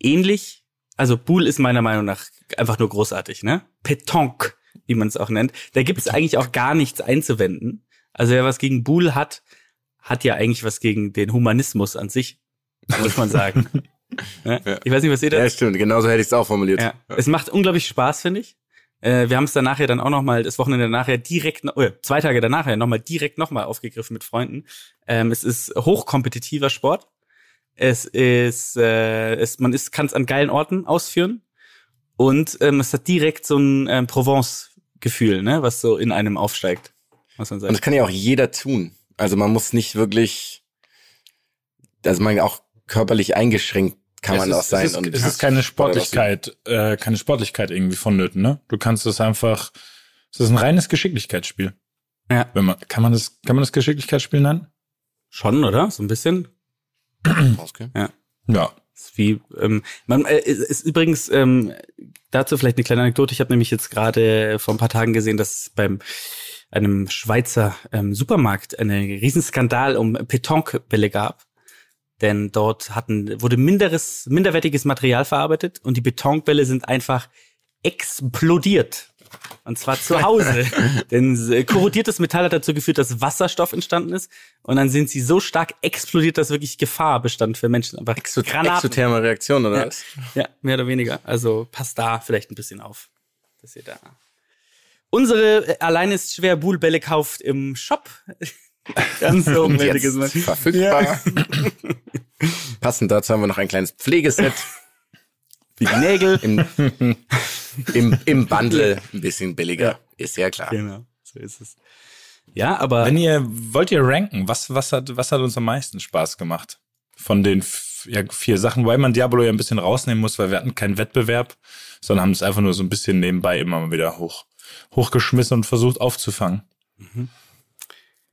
ähnlich. Also Bool ist meiner Meinung nach einfach nur großartig, ne? Petanque, wie man es auch nennt. Da gibt es eigentlich auch gar nichts einzuwenden. Also wer was gegen Bool hat, hat ja eigentlich was gegen den Humanismus an sich, muss man sagen. Ja. Ich weiß nicht, was ihr da Ja, stimmt. Genauso hätte ich es auch formuliert. ja. Es macht unglaublich Spaß, finde ich. Äh, wir haben es dann nachher dann auch noch mal das Wochenende nachher direkt, äh, zwei Tage danach ja noch mal direkt noch mal aufgegriffen mit Freunden. Ähm, es ist hochkompetitiver Sport. Es ist, äh, es, man ist, kann es an geilen Orten ausführen und ähm, es hat direkt so ein ähm, Provence-Gefühl, ne, was so in einem aufsteigt, muss man Und sagen. das kann ja auch jeder tun. Also man muss nicht wirklich, also man auch körperlich eingeschränkt kann man es auch ist, sein. Es ist, und es ist keine Sportlichkeit, äh, keine Sportlichkeit irgendwie vonnöten, ne? Du kannst es einfach, es ist ein reines Geschicklichkeitsspiel. Ja. Wenn man, kann man das, kann man das Geschicklichkeitsspiel nennen? Schon, oder? So ein bisschen. Okay. Ja. Ist wie, ähm, man äh, ist, übrigens ähm, dazu vielleicht eine kleine Anekdote. Ich habe nämlich jetzt gerade vor ein paar Tagen gesehen, dass beim einem Schweizer ähm, Supermarkt einen Riesenskandal um Pétanque-Bälle gab. Denn dort hatten, wurde minderes, minderwertiges Material verarbeitet und die Betonbälle sind einfach explodiert. Und zwar zu Hause. Denn äh, korrodiertes Metall hat dazu geführt, dass Wasserstoff entstanden ist. Und dann sind sie so stark explodiert, dass wirklich Gefahr bestand für Menschen. Einfach Granaten. exotherme Reaktion, oder Ja. was? Ja, mehr oder weniger. Also passt da vielleicht ein bisschen auf, dass ihr da Unsere äh, allein ist schwer Buhlbälle kauft im Shop. Ganz Match. verfügbar. Passend dazu haben wir noch ein kleines Pflegeset die Nägel. im, im, im Bundle. Ein bisschen billiger. Ist ja klar. Genau, so ist es. Ja, aber Wenn ihr, wollt ihr ranken, was, was hat, was hat uns am meisten Spaß gemacht? Von den ja, vier Sachen, weil man Diablo ja ein bisschen rausnehmen muss, weil wir hatten keinen Wettbewerb, sondern haben es einfach nur so ein bisschen nebenbei immer mal wieder hoch, hochgeschmissen und versucht aufzufangen.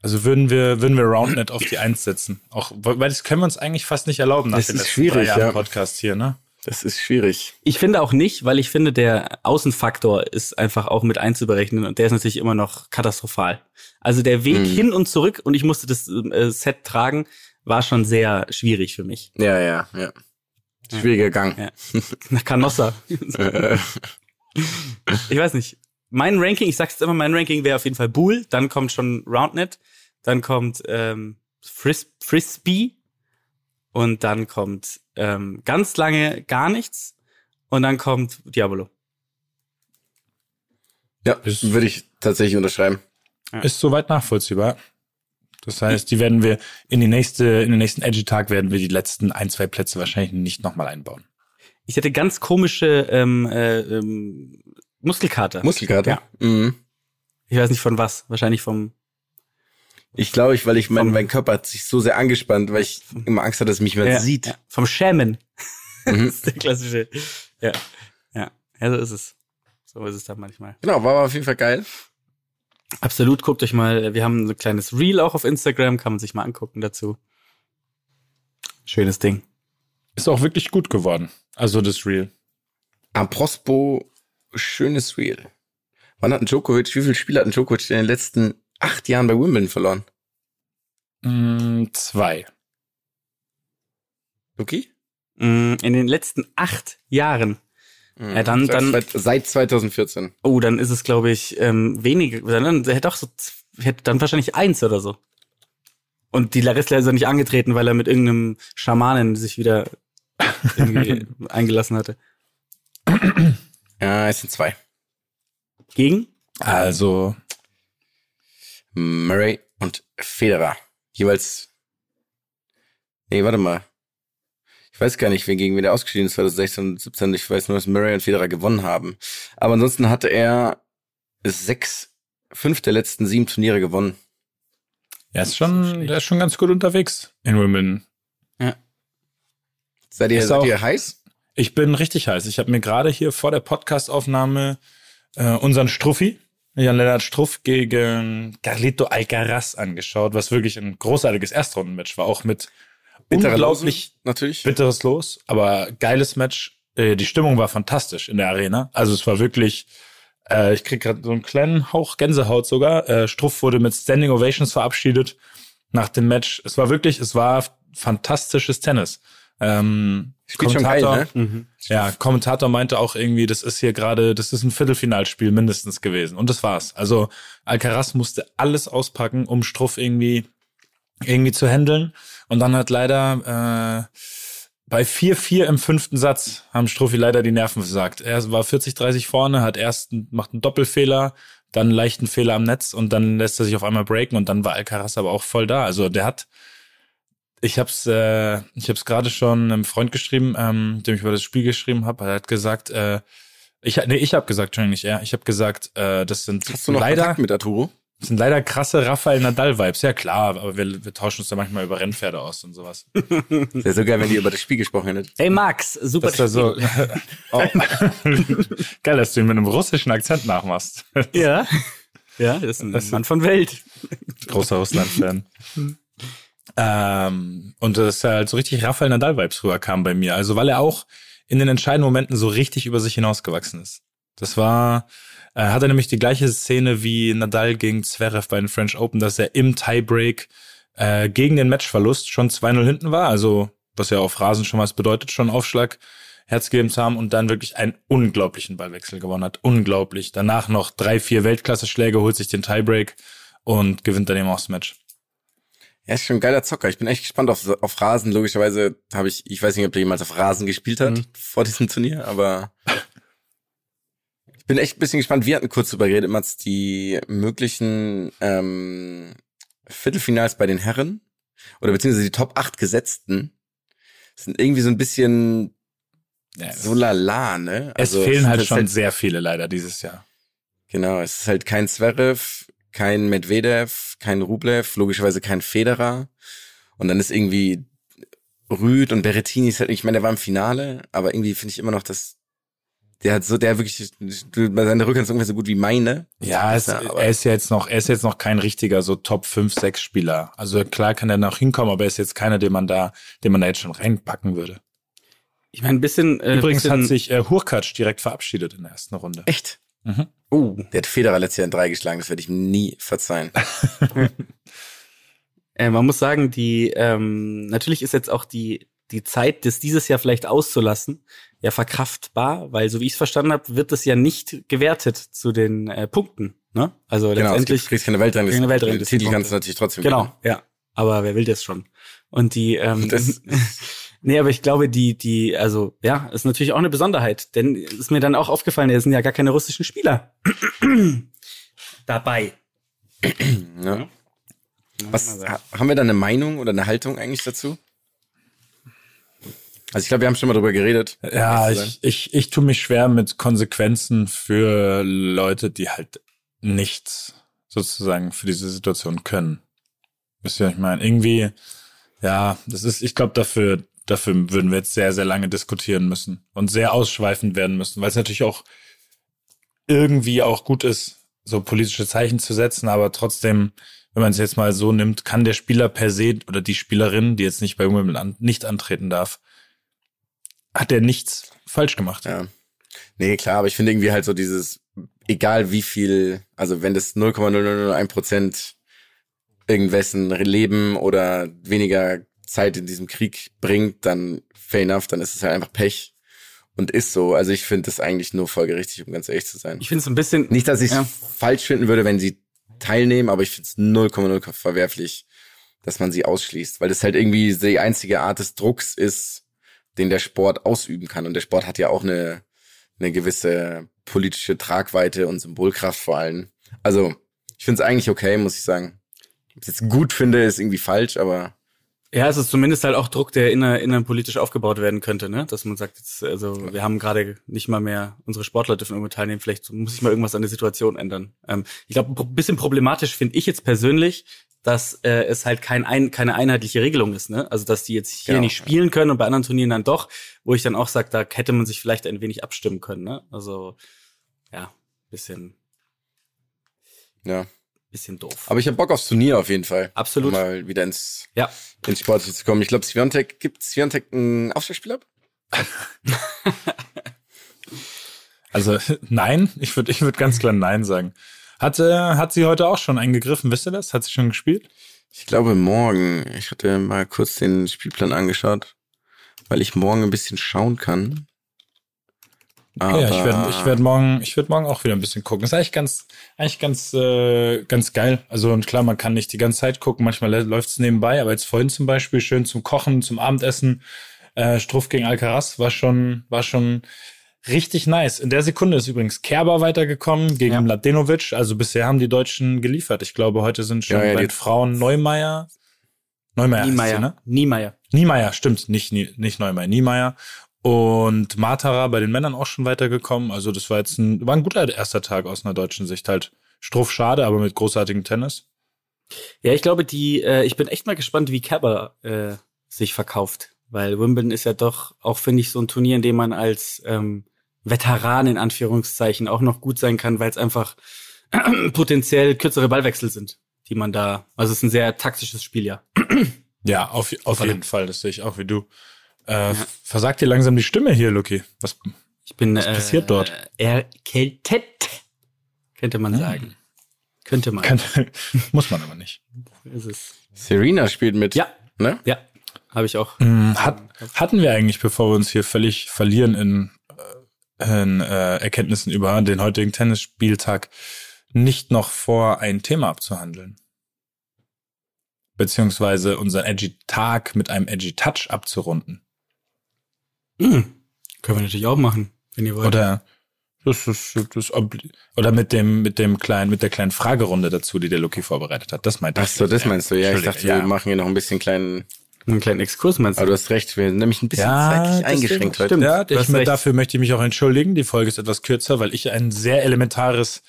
Also würden wir, würden wir Roundnet auf die Eins setzen. Auch, weil das können wir uns eigentlich fast nicht erlauben nach Das ist letzten schwierig, drei Jahren ja. Podcast hier, ne? Das ist schwierig. ich finde auch nicht, weil ich finde, der Außenfaktor ist einfach auch mit einzuberechnen und der ist natürlich immer noch katastrophal. Also der Weg Mhm. hin und zurück und ich musste das äh, Set tragen, war schon sehr schwierig für mich. Ja, ja, ja. Schwieriger Gang. Ja. Nach Canossa. ich weiß nicht. Mein Ranking, ich sag's jetzt immer, mein Ranking wäre auf jeden Fall Bull, dann kommt schon Roundnet, dann kommt ähm, Fris Frisbee und dann kommt ähm, ganz lange gar nichts und dann kommt Diabolo. Ja, Ist- würde ich tatsächlich unterschreiben. Ist soweit nachvollziehbar. Das heißt, die werden wir in die nächste, in den nächsten Edgy-Tag werden wir die letzten ein, zwei Plätze wahrscheinlich nicht nochmal einbauen. Ich hatte ganz komische ähm, äh, ähm, Muskelkater. Muskelkater. Ja. Mhm. ich weiß nicht von was. Wahrscheinlich vom. Ich glaube, ich, weil ich mein, mein Körper hat sich so sehr angespannt, weil ich immer Angst hatte, dass mich jemand Ja, sieht. Ja, vom Schämen. Mhm. das ist der klassische. Ja, ja, ja, so ist es. So ist es dann manchmal. Genau, war aber auf jeden Fall geil. Absolut, guckt euch mal, wir haben so ein kleines Reel auch auf Instagram, kann man sich mal angucken dazu. Schönes Ding. Ist auch wirklich gut geworden. Also das Real. Am Prospo, schönes Reel. Wann hat ein Djokovic, wie viele Spiele hat ein Djokovic in den letzten acht Jahren bei Wimbledon verloren? Mm, zwei. Okay? Mm, In den letzten acht Jahren. Ja, dann- seit, dann- seit, seit 2014. Oh, dann ist es, glaube ich, ähm, wenige. Dann, dann hätte doch so, hätte dann wahrscheinlich eins oder so. Und die Larissa ist ja nicht angetreten, weil er mit irgendeinem Schamanen sich wieder irgendwie eingelassen hatte. Ja, es sind zwei. Gegen? Also, Murray und Federer. Jeweils. Nee, warte mal. Ich weiß gar nicht, wen gegen wen der ausgeschieden ist, 2016 und 17. Ich weiß nur, dass Murray und Federer gewonnen haben. Aber ansonsten hatte er sechs, fünf der letzten sieben Turniere gewonnen. er ist schon, der ist schon ganz gut unterwegs in Wimbledon. Seid ihr, Ist seid auch- ihr heiß? Ich bin richtig heiß. Ich habe mir gerade hier vor der Podcastaufnahme äh, unseren Struffi, Jan-Lennart Struff gegen Carlito Alcaraz angeschaut, was wirklich ein großartiges Erstrundenmatch war, auch mit Bittere unglaublich Losen, natürlich. bitteres Los, aber geiles Match. Äh, die Stimmung war fantastisch in der Arena. Also es war wirklich, äh, ich krieg gerade so einen kleinen Hauch Gänsehaut sogar. Äh, Struff wurde mit Standing Ovations verabschiedet nach dem Match. Es war wirklich, es war fantastisches Tennis. Ähm, Spielt schon geil, ne? Mhm. ja, Kommentator meinte auch irgendwie, das ist hier gerade, das ist ein Viertelfinalspiel mindestens gewesen. Und das war's. Also Alcaraz musste alles auspacken, um Struff irgendwie, irgendwie zu handeln. Und dann hat leider äh, bei 4-4 im fünften Satz haben Struffi leider die Nerven versagt. Er war 40-30 vorne, hat erst macht einen Doppelfehler, dann einen leichten Fehler am Netz und dann lässt er sich auf einmal breaken und dann war Alcaraz aber auch voll da. Also der hat ich hab's, äh, ich hab's gerade schon einem Freund geschrieben, ähm, dem ich über das Spiel geschrieben habe. Er hat gesagt, äh, ich, nee, ich habe gesagt, Entschuldigung, nicht er. Ich habe gesagt, äh, das sind Hast du noch leider, Kontakt mit Arturo? das sind leider krasse Rafael Nadal-Vibes. Ja klar, aber wir, wir tauschen uns da manchmal über Rennpferde aus und sowas. Wäre so geil, wenn ihr über das Spiel gesprochen hättet. Hey Max, super. Das ist ja so. oh. Geil, dass du ihn mit einem russischen Akzent nachmachst. Ja. Ja, das ist ein Mann von Welt. Großer Russland-Fan. Ähm, und das ist ja halt so richtig Rafael Nadal-Vibes rüberkam bei mir. Also weil er auch in den entscheidenden Momenten so richtig über sich hinausgewachsen ist. Das war, äh, hat er nämlich die gleiche Szene wie Nadal gegen Zverev bei den French Open, dass er im Tiebreak äh, gegen den Matchverlust schon 2-0 hinten war. Also was ja auf Rasen schon was bedeutet, schon Aufschlag herzgegeben zu haben und dann wirklich einen unglaublichen Ballwechsel gewonnen hat. Unglaublich. Danach noch drei, vier Weltklasse-Schläge, holt sich den Tiebreak und gewinnt dann eben auch das Match. Er ist schon ein geiler Zocker. Ich bin echt gespannt auf, auf Rasen. Logischerweise habe ich, ich weiß nicht, ob er jemals auf Rasen gespielt hat Mhm. vor diesem Turnier, aber bin echt ein bisschen gespannt. Wir hatten kurz drüber geredet, Mats, die möglichen ähm, Viertelfinals bei den Herren oder beziehungsweise die Top 8 Gesetzten sind irgendwie so ein bisschen Ja, so lala, ne? es Also, fehlen halt schon sehr viele leider dieses Jahr. Genau, es ist halt kein Zverev, kein Medvedev, kein Rublev, logischerweise kein Federer. Und dann ist irgendwie Rüd und Berrettini ist halt, ich meine, der war im Finale, aber irgendwie finde ich immer noch, dass der hat so, der wirklich, seine Rückhand ist ungefähr so gut wie meine. Ja, es, Ja, aber- er ist ja jetzt noch, er ist jetzt noch kein richtiger so Top 5, 6 Spieler. Also klar kann er noch hinkommen, aber er ist jetzt keiner, den man da, den man da jetzt schon reinpacken würde. Ich meine, ein bisschen. Äh, Übrigens bisschen, hat sich äh, Hurkacz direkt verabschiedet in der ersten Runde. Echt? Mhm. Oh, der hat Federer letztes Jahr in drei geschlagen, das werde ich nie verzeihen. Äh, man muss sagen, die ähm, natürlich ist jetzt auch die die Zeit, das dieses Jahr vielleicht auszulassen, ja verkraftbar, weil so wie ich es verstanden habe, wird es ja nicht gewertet zu den äh, Punkten. Ne? Also Genau, es letztendlich gibt, kriegst keine Weltrangliste. keine Weltrangliste. Titel kannst du natürlich trotzdem Genau, ja. Aber wer will das schon? Und die, ähm, Das- nee, aber ich glaube, die, die, also ja, ist natürlich auch eine Besonderheit, denn ist mir dann auch aufgefallen, es sind ja gar keine russischen Spieler dabei. Ja. Was, ha- haben wir da eine Meinung oder eine Haltung eigentlich dazu? Also ich glaube, wir haben schon mal drüber geredet. Ja, ich, ich, ich tue mich schwer mit Konsequenzen für Leute, die halt nichts sozusagen für diese Situation können. Wisst ihr, was ich meine? Irgendwie, ja, das ist, ich glaube, dafür, dafür würden wir jetzt sehr, sehr lange diskutieren müssen und sehr ausschweifend werden müssen, weil es natürlich auch irgendwie auch gut ist, so politische Zeichen zu setzen, aber trotzdem, wenn man es jetzt mal so nimmt, kann der Spieler per se oder die Spielerin, die jetzt nicht bei Wimbledon an, nicht antreten darf, hat er nichts falsch gemacht. Ja. Nee, klar, aber ich finde irgendwie halt so dieses, egal wie viel, also wenn das 0,0001 Prozent irgendwessen Leben oder weniger Zeit in diesem Krieg bringt, dann fair enough, dann ist es halt einfach Pech und ist so. Also ich finde das eigentlich nur folgerichtig, um ganz ehrlich zu sein. Ich finde es ein bisschen. Nicht, dass ich es Ja. falsch finden würde, wenn sie teilnehmen, aber ich finde es 0,0 verwerflich, dass man sie ausschließt, weil das halt irgendwie die einzige Art des Drucks ist, den der Sport ausüben kann. Und der Sport hat ja auch eine, eine gewisse politische Tragweite und Symbolkraft vor allem. Also, ich finde es eigentlich okay, muss ich sagen. Ob ich es jetzt gut finde, ist irgendwie falsch, aber Ja, es ist zumindest halt auch Druck, der inner, innenpolitisch aufgebaut werden könnte, ne? Dass man sagt, jetzt, also wir haben gerade nicht mal mehr unsere Sportler dürfen irgendwo teilnehmen, vielleicht muss ich mal irgendwas an der Situation ändern. Ähm, ich glaube, ein bisschen problematisch finde ich jetzt persönlich, dass äh, es halt kein ein, keine einheitliche Regelung ist, ne? Also dass die jetzt hier Genau. nicht spielen können und bei anderen Turnieren dann doch, wo ich dann auch sage, da hätte man sich vielleicht ein wenig abstimmen können, ne? Also ja, bisschen, ja. Bisschen doof. Aber ich habe Bock aufs Turnier auf jeden Fall. Absolut. Um mal wieder ins, ja. ins Sportliche zu kommen. Ich glaube, Sviontek, gibt Sviontek ein Aufstiegsspiel ab? Also nein, ich würde ich würd ganz klar nein sagen. Hat, äh, hat sie heute auch schon eingegriffen, wisst ihr das? Hat sie schon gespielt? Ich glaube morgen. Ich hatte mal kurz den Spielplan angeschaut, weil ich morgen ein bisschen schauen kann. Aber ja, ich werde ich werd morgen, ich werd morgen auch wieder ein bisschen gucken. Ist eigentlich ganz, eigentlich ganz, äh, ganz geil. Also und klar, man kann nicht die ganze Zeit gucken, manchmal läuft es nebenbei, aber jetzt vorhin zum Beispiel schön zum Kochen, zum Abendessen, äh, Struff gegen Alcaraz war schon, war schon richtig nice. In der Sekunde ist übrigens Kerber weitergekommen gegen Ja. Mladenovic. Also bisher haben die Deutschen geliefert. Ich glaube, heute sind schon Ja, ja, bei die- den Frauen Neumeier. Neumeier, Niemeyer. sie, ne? Niemeyer. Niemeyer, stimmt, nicht, Nie- nicht Neumeier, Niemeyer. Und Matara bei den Männern auch schon weitergekommen. Also das war jetzt ein, war ein guter erster Tag aus einer deutschen Sicht. Halt Struff schade, aber mit großartigem Tennis. Ja, ich glaube, die, äh, ich bin echt mal gespannt, wie Kerber äh, sich verkauft. Weil Wimbledon ist ja doch auch, finde ich, so ein Turnier, in dem man als ähm, Veteran in Anführungszeichen auch noch gut sein kann, weil es einfach potenziell kürzere Ballwechsel sind, die man da. Also es ist ein sehr taktisches Spiel, ja. Ja, auf, auf jeden Fall, das sehe ich auch wie du. Äh, Versagt dir langsam die Stimme hier, Lucky. Was, Ich bin Was passiert dort? erkältet, könnte man sagen. Könnte man. kann, muss man aber nicht. ist es. Serena spielt mit. Ja, Ne? ja, habe ich auch. Hm, Hat, hatten wir eigentlich, bevor wir uns hier völlig verlieren in, äh, in äh, Erkenntnissen über den heutigen Tennisspieltag, nicht noch vor, ein Thema abzuhandeln? Beziehungsweise unseren Edgy Tag mit einem Edgy Touch abzurunden? Hm. Können wir natürlich auch machen, wenn ihr wollt. Oder Das ist, das obli- oder mit dem, mit dem kleinen, mit der kleinen Fragerunde dazu, die der Lucky vorbereitet hat. Das meinte Ach ich. so, das meinst du. Ja, ich dachte, wir machen hier noch ein bisschen kleinen, Einen kleinen Exkurs meinst du? aber du hast recht, wir sind nämlich ein bisschen Ja, zeitlich eingeschränkt heute. stimmt. Ja, ich, recht. dafür möchte ich mich auch entschuldigen. Die Folge ist etwas kürzer, weil ich ein sehr elementares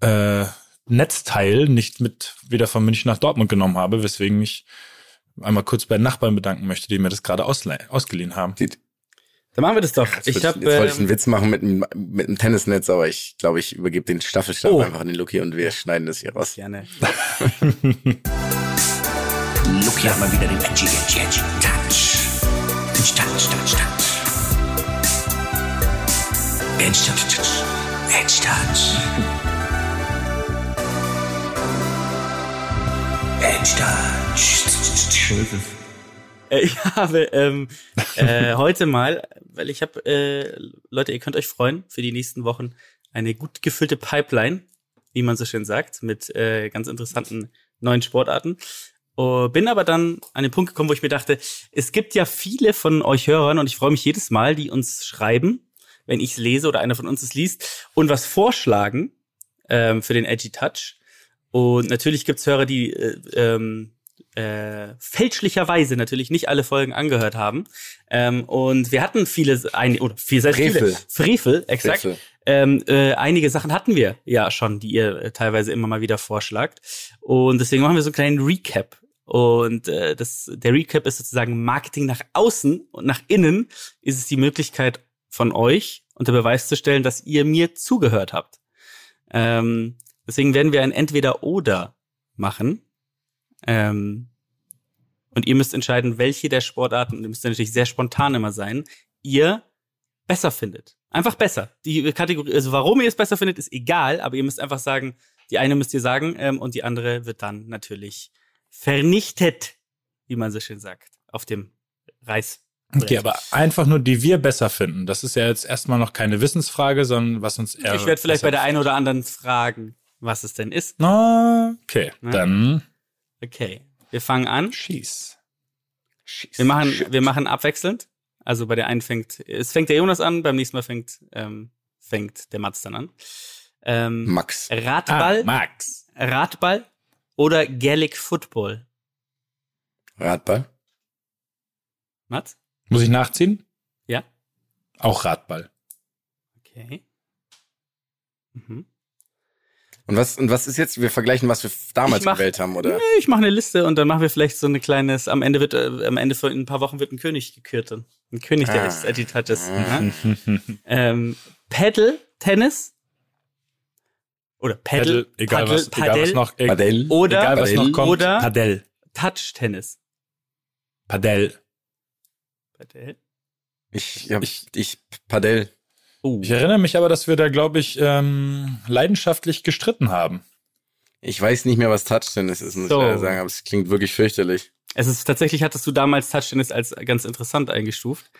äh, Netzteil nicht mit wieder von München nach Dortmund genommen habe, weswegen ich einmal kurz bei den Nachbarn bedanken möchte, die mir das gerade ausgeliehen haben. Sieht- Dann machen wir das doch. Jetzt, Ich wollte- habe jetzt wollte ich einen ähm, Witz machen mit, einem- mit einem Tennisnetz, aber ich glaube, ich übergebe den Staffelstab Oh. einfach an den Luki und wir schneiden das hier raus. gerne. Lucky hat mal wieder den Edgy, Edgy, Edgy Touch. Touch, touch, touch, touch. Edge, touch, touch. Edge, touch. Edge, touch. Äh, Ich habe ähm, äh, heute mal, weil ich habe, äh, Leute, ihr könnt euch freuen für die nächsten Wochen eine gut gefüllte Pipeline, wie man so schön sagt, mit äh, ganz interessanten neuen Sportarten. Oh, bin aber dann an den Punkt gekommen, wo ich mir dachte, es gibt ja viele von euch Hörern und ich freue mich jedes Mal, die uns schreiben, wenn ich es lese oder einer von uns es liest und was vorschlagen ähm, für den Edgy Touch. Und natürlich gibt's Hörer, die äh, ähm, äh, fälschlicherweise natürlich nicht alle Folgen angehört haben. Ähm, und wir hatten viele, ein, oder viel, sehr viele Frevel. Frevel, exakt. Frevel. Ähm, äh, einige Sachen hatten wir ja schon, die ihr äh, teilweise immer mal wieder vorschlagt. Und deswegen machen wir so einen kleinen Recap. Und äh, das, der Recap ist sozusagen Marketing nach außen und nach innen ist es die Möglichkeit von euch unter Beweis zu stellen, dass ihr mir zugehört habt. Ähm, deswegen werden wir ein Entweder-Oder machen. Ähm, und ihr müsst entscheiden, welche der Sportarten, und ihr müsst natürlich sehr spontan immer sein, ihr besser findet. Einfach besser. Die Kategorie, also warum ihr es besser findet, ist egal, aber ihr müsst einfach sagen, die eine müsst ihr sagen ähm, und die andere wird dann natürlich vernichtet, wie man so schön sagt, auf dem Reis. Okay, aber einfach nur die wir besser finden. Das ist ja jetzt erstmal noch keine Wissensfrage, sondern was uns eher. ich werde vielleicht bei der einen oder anderen fragen, was es denn ist. Okay, Ne? dann Okay, wir fangen an. schieß. Wir machen, wir machen abwechselnd. Also bei der einen fängt, es fängt der Jonas an, beim nächsten Mal fängt, ähm, fängt der Mats dann an. Ähm, Max. Radball, Ah, Max. Radball oder Gaelic Football? Radball. Mats? Muss ich nachziehen? Ja? Auch Radball. Okay. Mhm. Und was, und was ist jetzt? Wir vergleichen, was wir damals mach- gewählt haben, oder? Nee, ich mache eine Liste und dann machen wir vielleicht so eine kleines, am Ende wird, äh, am Ende von in ein paar Wochen wird ein König gekürt dann. Ein König der Ah. Edgy Touches. Mhm. ähm, Paddle, Tennis. Oder Paddle, Paddle, egal was, Paddle, egal was Paddle noch, e- Padel. oder, egal was noch Padel kommt. oder- Padel. Touch-Tennis. Padel. Paddle. Ich, hab, Ich- ich, Padel. Oh. Ich erinnere mich aber, dass wir da, glaube ich, ähm, leidenschaftlich gestritten haben. Ich weiß nicht mehr, was Touch-Tennis ist, muss So. ich leider sagen, aber es klingt wirklich fürchterlich. Es ist tatsächlich, hattest du damals Touch-Tennis als ganz interessant eingestuft.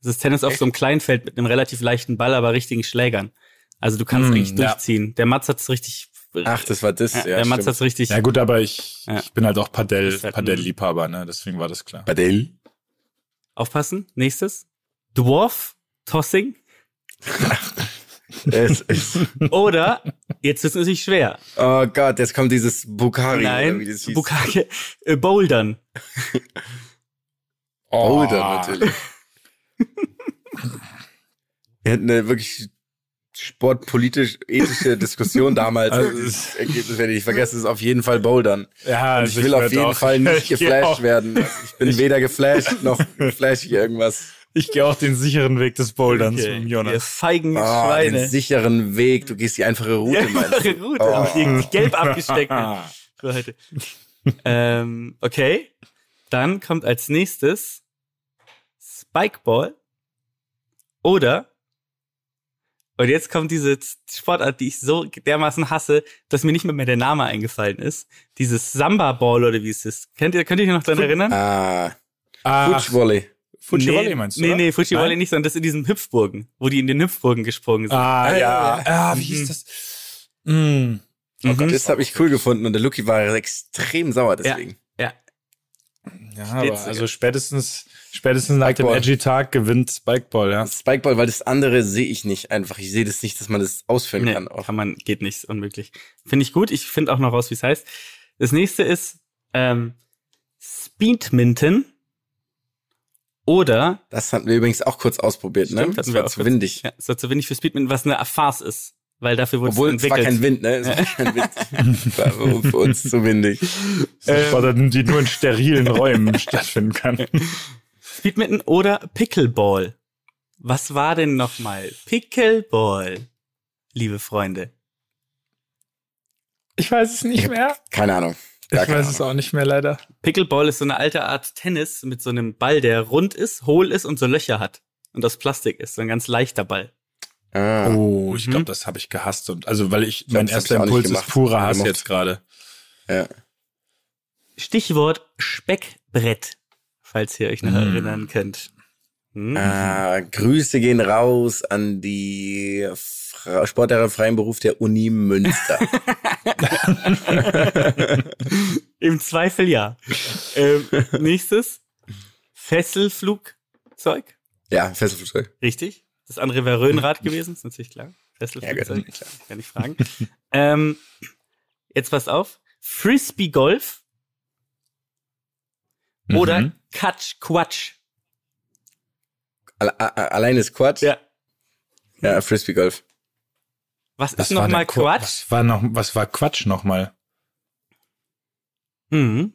Es ist Tennis auf so einem Kleinfeld mit einem relativ leichten Ball, aber richtigen Schlägern. Also du kannst Mm, eigentlich ja. durchziehen. Der Mats hat's richtig. Ach, das war das, ja, ja. der Mats stimmt. hat's richtig. Ja gut, aber ich, Ja. ich bin halt auch Padel, halt Padel-Liebhaber, ne? Deswegen war das klar. Padel. Aufpassen. Nächstes. Dwarf Tossing. es ist, Oder, jetzt ist es natürlich schwer. oh Gott, jetzt kommt dieses Bukari, Nein, wie das hieß. Bukake, äh, Bouldern. Boulder natürlich. Wir hatten eine wirklich sportpolitisch-ethische Diskussion damals. Also es- das Ergebnis werde ich nicht vergessen, ist auf jeden Fall Bouldern. Ja, Und also ich will auf werd jeden auch- Fall nicht ich geflasht werden. Also ich bin weder geflasht noch flash ich irgendwas. Ich gehe auch den sicheren Weg des Boulderns Okay, mit Ihr Jonas. feigen Oh, Schweine. den sicheren Weg. Du gehst die einfache Route, meinst du? Route. Oh. Die gelb abgesteckt. für heute. ähm, okay. Dann kommt als nächstes Spikeball. Oder, und jetzt kommt diese Sportart, die ich so dermaßen hasse, dass mir nicht mehr, mehr der Name eingefallen ist. Dieses Samba-Ball oder wie es ist. Kennt ihr, könnt ihr euch noch daran erinnern? Ah, Ach, Futschvolley. Fuji meinst du? Nee, oder? nee, Nein? nicht, sondern das in diesen Hüpfburgen, wo die in den Hüpfburgen gesprungen sind. Ah, Ah, ja. ja. Ah, wie hieß das? Mm. Mhm. Das habe ich cool gefunden und der Lucky war extrem sauer deswegen. Ja. Ja, Steht's aber so also spätestens, spätestens nach dem Spikeball. Edgy Tag gewinnt Spikeball, ja. Spikeball, weil das andere sehe ich nicht einfach. Ich sehe das nicht, dass man das ausführen Nee, kann. Auch. kann man, geht nicht, ist unmöglich. Finde ich gut. Ich finde auch noch raus, wie es heißt. Das nächste ist ähm, Speedminton oder Das hatten wir übrigens auch kurz ausprobiert, ne? Stimmt, Das hatten wir war zu kurz. windig. ja, es war zu wenig für Speedminton, was eine Farce ist, weil dafür wurde Obwohl es es war entwickelt. kein Wind, ne? Es war kein Wind. War für uns zu windig. Ähm, die nur in sterilen Räumen stattfinden kann. Speedminton oder Pickleball. Was war denn nochmal? Pickleball, liebe Freunde. Ich weiß es nicht mehr. Keine Ahnung. Ich Gar keine weiß es auch nicht mehr, leider. Pickleball ist so eine alte Art Tennis mit so einem Ball, der rund ist, hohl ist und so Löcher hat. Und aus Plastik ist. So ein ganz leichter Ball. Ah. Oh, ich Mhm. glaube, das habe ich gehasst. Und, also, weil ich, glaub, mein erster ich Impuls ist gemacht. purer Hass Gemocht. jetzt gerade. Ja. Stichwort Speckbrett, falls ihr euch noch Mm. erinnern könnt. Hm? Ah, Grüße gehen raus an die Sportlehrer im freien Beruf der Uni Münster. Im Zweifel ja. ähm, nächstes. Fesselflugzeug. ja, Fesselflugzeug. Richtig. Das andere wäre Röhnrad gewesen, ist natürlich klar. Fesselflugzeug, Ja, klar, kann ich fragen. ähm, jetzt passt auf. Frisbee Golf oder Mhm. Katsch Quatsch. Allein ist Quatsch. Ja. Ja, Frisbee Golf. Was ist nochmal Quatsch? Was war noch, was war Quatsch nochmal? Mhm.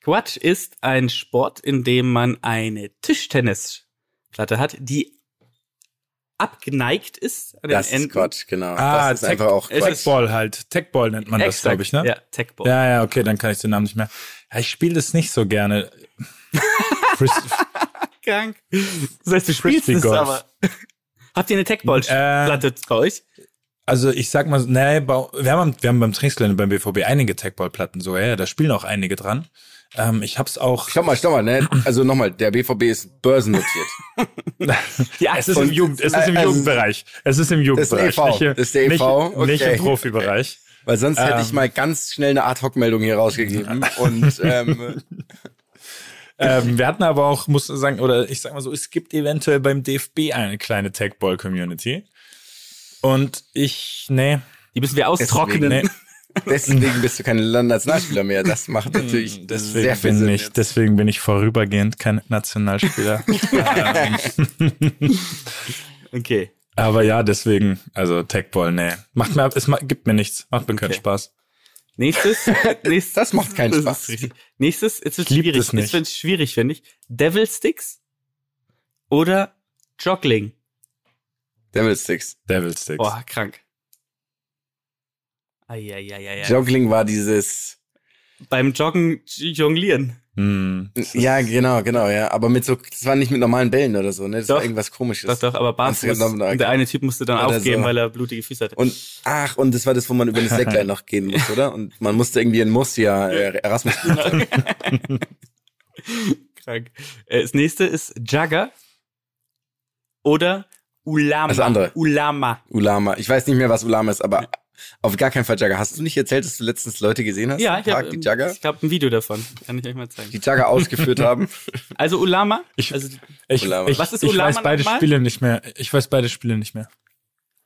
Quatsch ist ein Sport, in dem man eine Tischtennisplatte hat, die abgeneigt ist an den Das Enden. ist Quatsch, genau. Ah, das ist Tech- einfach auch es Quatsch. Techball halt. Techball nennt man das, Exakt. glaube ich, ne? Ja, Techball. Ja, ja, okay, dann kann ich den Namen nicht mehr. Ja, ich spiele das nicht so gerne. Krank. Das heißt, du spielst Frisbee es Golf. aber. Habt ihr eine Techball-Platte bei euch? Also ich sag mal, nee, bau- wir haben, wir haben beim Trainingsgelände beim BVB einige Techballplatten sogar, ja, da spielen auch einige dran. Ähm, ich hab's auch. Stopp mal, stopp mal, ne? Also nochmal, der BVB ist börsennotiert. Die Es ist im Jugend, es ist im Äh, also- Jugendbereich. Es ist im Jugendbereich. EV. Nicht, im- Das ist der nicht, EV, nicht im okay. Profibereich. Weil sonst hätte ich Ähm. mal ganz schnell eine Ad-Hoc-Meldung hier rausgegeben. Und ähm, ähm, wir hatten aber auch, muss ich sagen, oder ich sag mal so, es gibt eventuell beim DFB eine kleine Techball-Community. Und ich, nee, Die müssen wir austrocknen. nee. deswegen bist du kein Landesnationalspieler mehr. Das macht natürlich sehr Deswegen viel bin Sinn. ich, jetzt. deswegen bin ich vorübergehend kein Nationalspieler. Okay. Aber ja, deswegen, also Techball, nee. Macht mir, es gibt mir nichts. Macht mir keinen Okay. Spaß. Nächstes, nächstes. Das macht keinen Spaß. Nächstes, jetzt lieb schwierig. Jetzt wird's schwierig, finde ich. Devil Sticks oder Joggling. Devil Sticks. Devil Sticks. Boah, krank. Eieieiei. Joggling war dieses. Beim Joggen jonglieren. Hm. Ja, genau, genau, ja. Aber mit so, das war nicht mit normalen Bällen oder so, ne? Das Doch. war irgendwas komisches. Doch, doch, aber barfuß. Genommen, Und der eine Typ musste dann Oder aufgeben, so. weil er blutige Füße hatte. Und ach, und das war das, wo man über das Slackline noch gehen muss, oder? Und man musste irgendwie in Muss ja äh, Erasmus. Krank. Äh, Das nächste ist Jagger oder Ulama. Das andere. Ulama. Ulama. Ich weiß nicht mehr, was Ulama ist, aber auf gar keinen Fall Jagger. Hast du nicht erzählt, dass du letztens Leute gesehen hast? Ja, ich habe die Jagger, ich hab ein Video davon. Kann ich euch mal zeigen. die Jagger ausgeführt haben. Also Ulama. Ich- also Ich, Ulama. ich, Was ist ich Ulama weiß beide nochmal? Spiele nicht mehr. Ich weiß beide Spiele nicht mehr.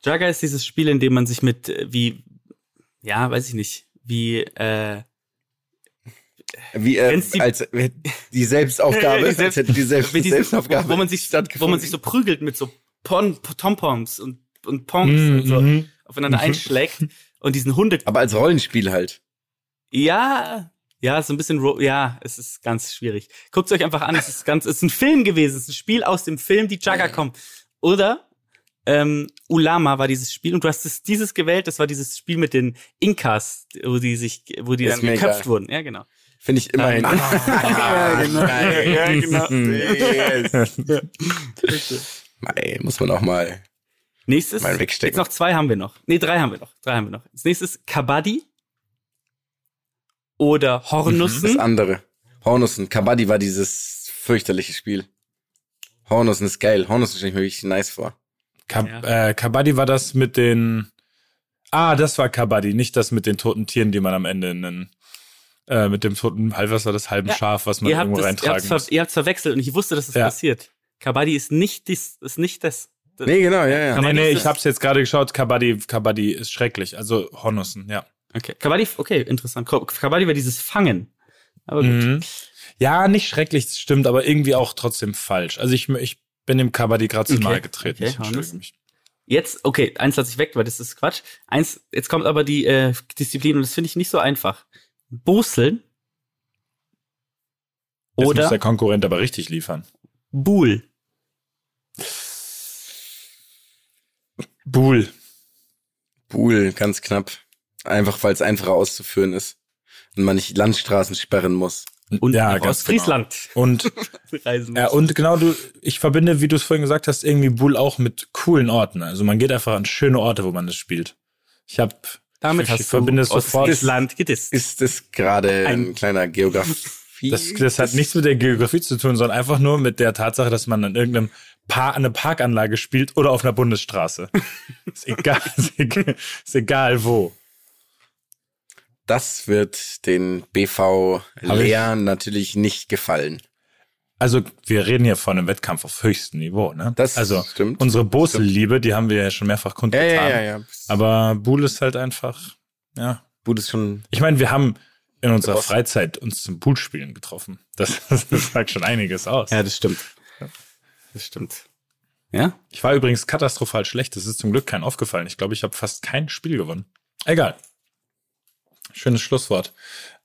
Jagger ist dieses Spiel, in dem man sich mit äh, wie ja, weiß ich nicht, wie äh, Wie äh, die- als äh, die Selbstaufgabe, Die Selbst- als hätte die Selbst Selbstaufgabe. wo man sich wo man sich so prügelt mit so Pon Tompoms und und Pongs Mhm, und so mhm. aufeinander einschlägt und diesen Hunde aber als Rollenspiel halt. Ja, ja, so ein bisschen, ro ja, es ist ganz schwierig. Guckt euch einfach an, es ist ganz, es ist ein Film gewesen, es ist ein Spiel aus dem Film, die Jagger kommen. Oder ähm, Ulama war dieses Spiel und du hast es, dieses gewählt, das war dieses Spiel mit den Inkas, wo die sich, wo die Ist dann geköpft egal. wurden. Ja, genau. Finde ich immerhin. ja, genau. Ja, genau. Mei, muss man auch mal. Nächstes, Mal wegstecken. jetzt noch zwei haben wir noch. Nee, drei haben wir noch. Drei haben wir noch. Das nächste ist Kabaddi oder Hornussen. Das andere. Hornussen. Kabaddi war dieses fürchterliche Spiel. Hornussen ist geil. Hornussen stelle ich mir wirklich nice vor. Kab Ja. äh, Kabaddi war das mit den. Ah, das war Kabaddi, nicht das mit den toten Tieren, die man am Ende in den, äh, mit dem toten Halbwasser des halben Ja. Schaf, was man Ihr habt irgendwo es ihr reintragen habt's ver muss. ihr habt's verwechselt und ich wusste, dass es Ja. passiert. Kabaddi ist nicht dies, ist nicht das. das Nee, genau, ja, ja. Nee, nee, ich hab's jetzt gerade geschaut. Kabaddi, Kabaddi ist schrecklich. Also Hornussen, ja. Okay. Kabaddi, okay, interessant. Kabaddi war dieses Fangen. Aber gut. Mhm. Ja, nicht schrecklich, das stimmt, aber irgendwie auch trotzdem falsch. Also ich, ich bin dem Kabaddi gerade zu Okay, nahe getreten. okay, Ich entschuldige mich. Jetzt, okay, eins lasse ich weg, weil das ist Quatsch. Eins, jetzt kommt aber die äh, Disziplin und das finde ich nicht so einfach. Boseln Jetzt muss oder der Konkurrent aber richtig liefern. Buhl. Buhl. Buhl, ganz knapp. Einfach, weil es einfacher auszuführen ist. Und man nicht Landstraßen sperren muss. Und ja, ganz Ostfriesland Genau. Und reisen Ja, muss. und genau, du, ich verbinde, wie du es vorhin gesagt hast, irgendwie Bull auch mit coolen Orten. Also man geht einfach an schöne Orte, wo man das spielt. Ich habe Damit ich, hast ich verbinde du es sofort. Ostfriesland gedisst. Ist das gerade ein, Ein- kleiner Geografie? Das, das hat nichts mit der Geografie zu tun, sondern einfach nur mit der Tatsache, dass man an irgendeinem Par eine Parkanlage spielt oder auf einer Bundesstraße. ist egal, ist egal, ist egal wo. Das wird den BV Lehren natürlich nicht gefallen. Also wir reden hier von einem Wettkampf auf höchstem Niveau, ne? Das also stimmt. unsere Bosel-Liebe, die haben wir ja schon mehrfach Ja, kundgetan. ja, ja, ja. Aber Bull ist halt einfach, ja, Buhl ist schon. Ich meine, wir haben in unserer. Freizeit uns zum Poolspielen getroffen. Das, das sagt schon einiges aus. Ja, das stimmt. Das stimmt. Ja? Ich war übrigens katastrophal schlecht. Das ist zum Glück kein aufgefallen. Ich glaube, ich habe fast kein Spiel gewonnen. Egal. Schönes Schlusswort.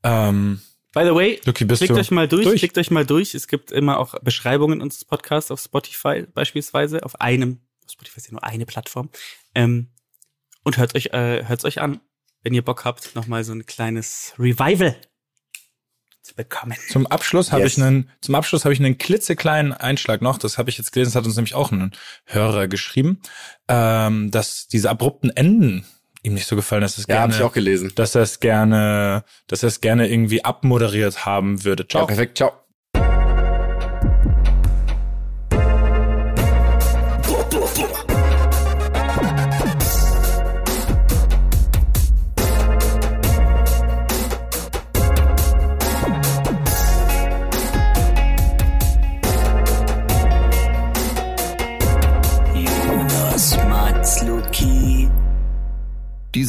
Ähm, By the way, bist klickt du euch mal durch, durch? klickt euch mal durch. Es gibt immer auch Beschreibungen unseres Podcasts auf Spotify beispielsweise, auf einem, Spotify ist ja nur eine Plattform. Ähm, und hört euch, äh, hört's euch an, wenn ihr Bock habt, nochmal so ein kleines Revival zu bekommen. Zum Abschluss habe Yes. ich einen, zum Abschluss habe ich einen klitzekleinen Einschlag noch. Das habe ich jetzt gelesen. Das hat uns nämlich auch ein Hörer geschrieben, ähm, dass diese abrupten Enden ihm nicht so gefallen, dass es Ja, gerne, ich auch gelesen. dass er es gerne, dass er es gerne irgendwie abmoderiert haben würde. Ja, Ciao. perfekt. Ciao.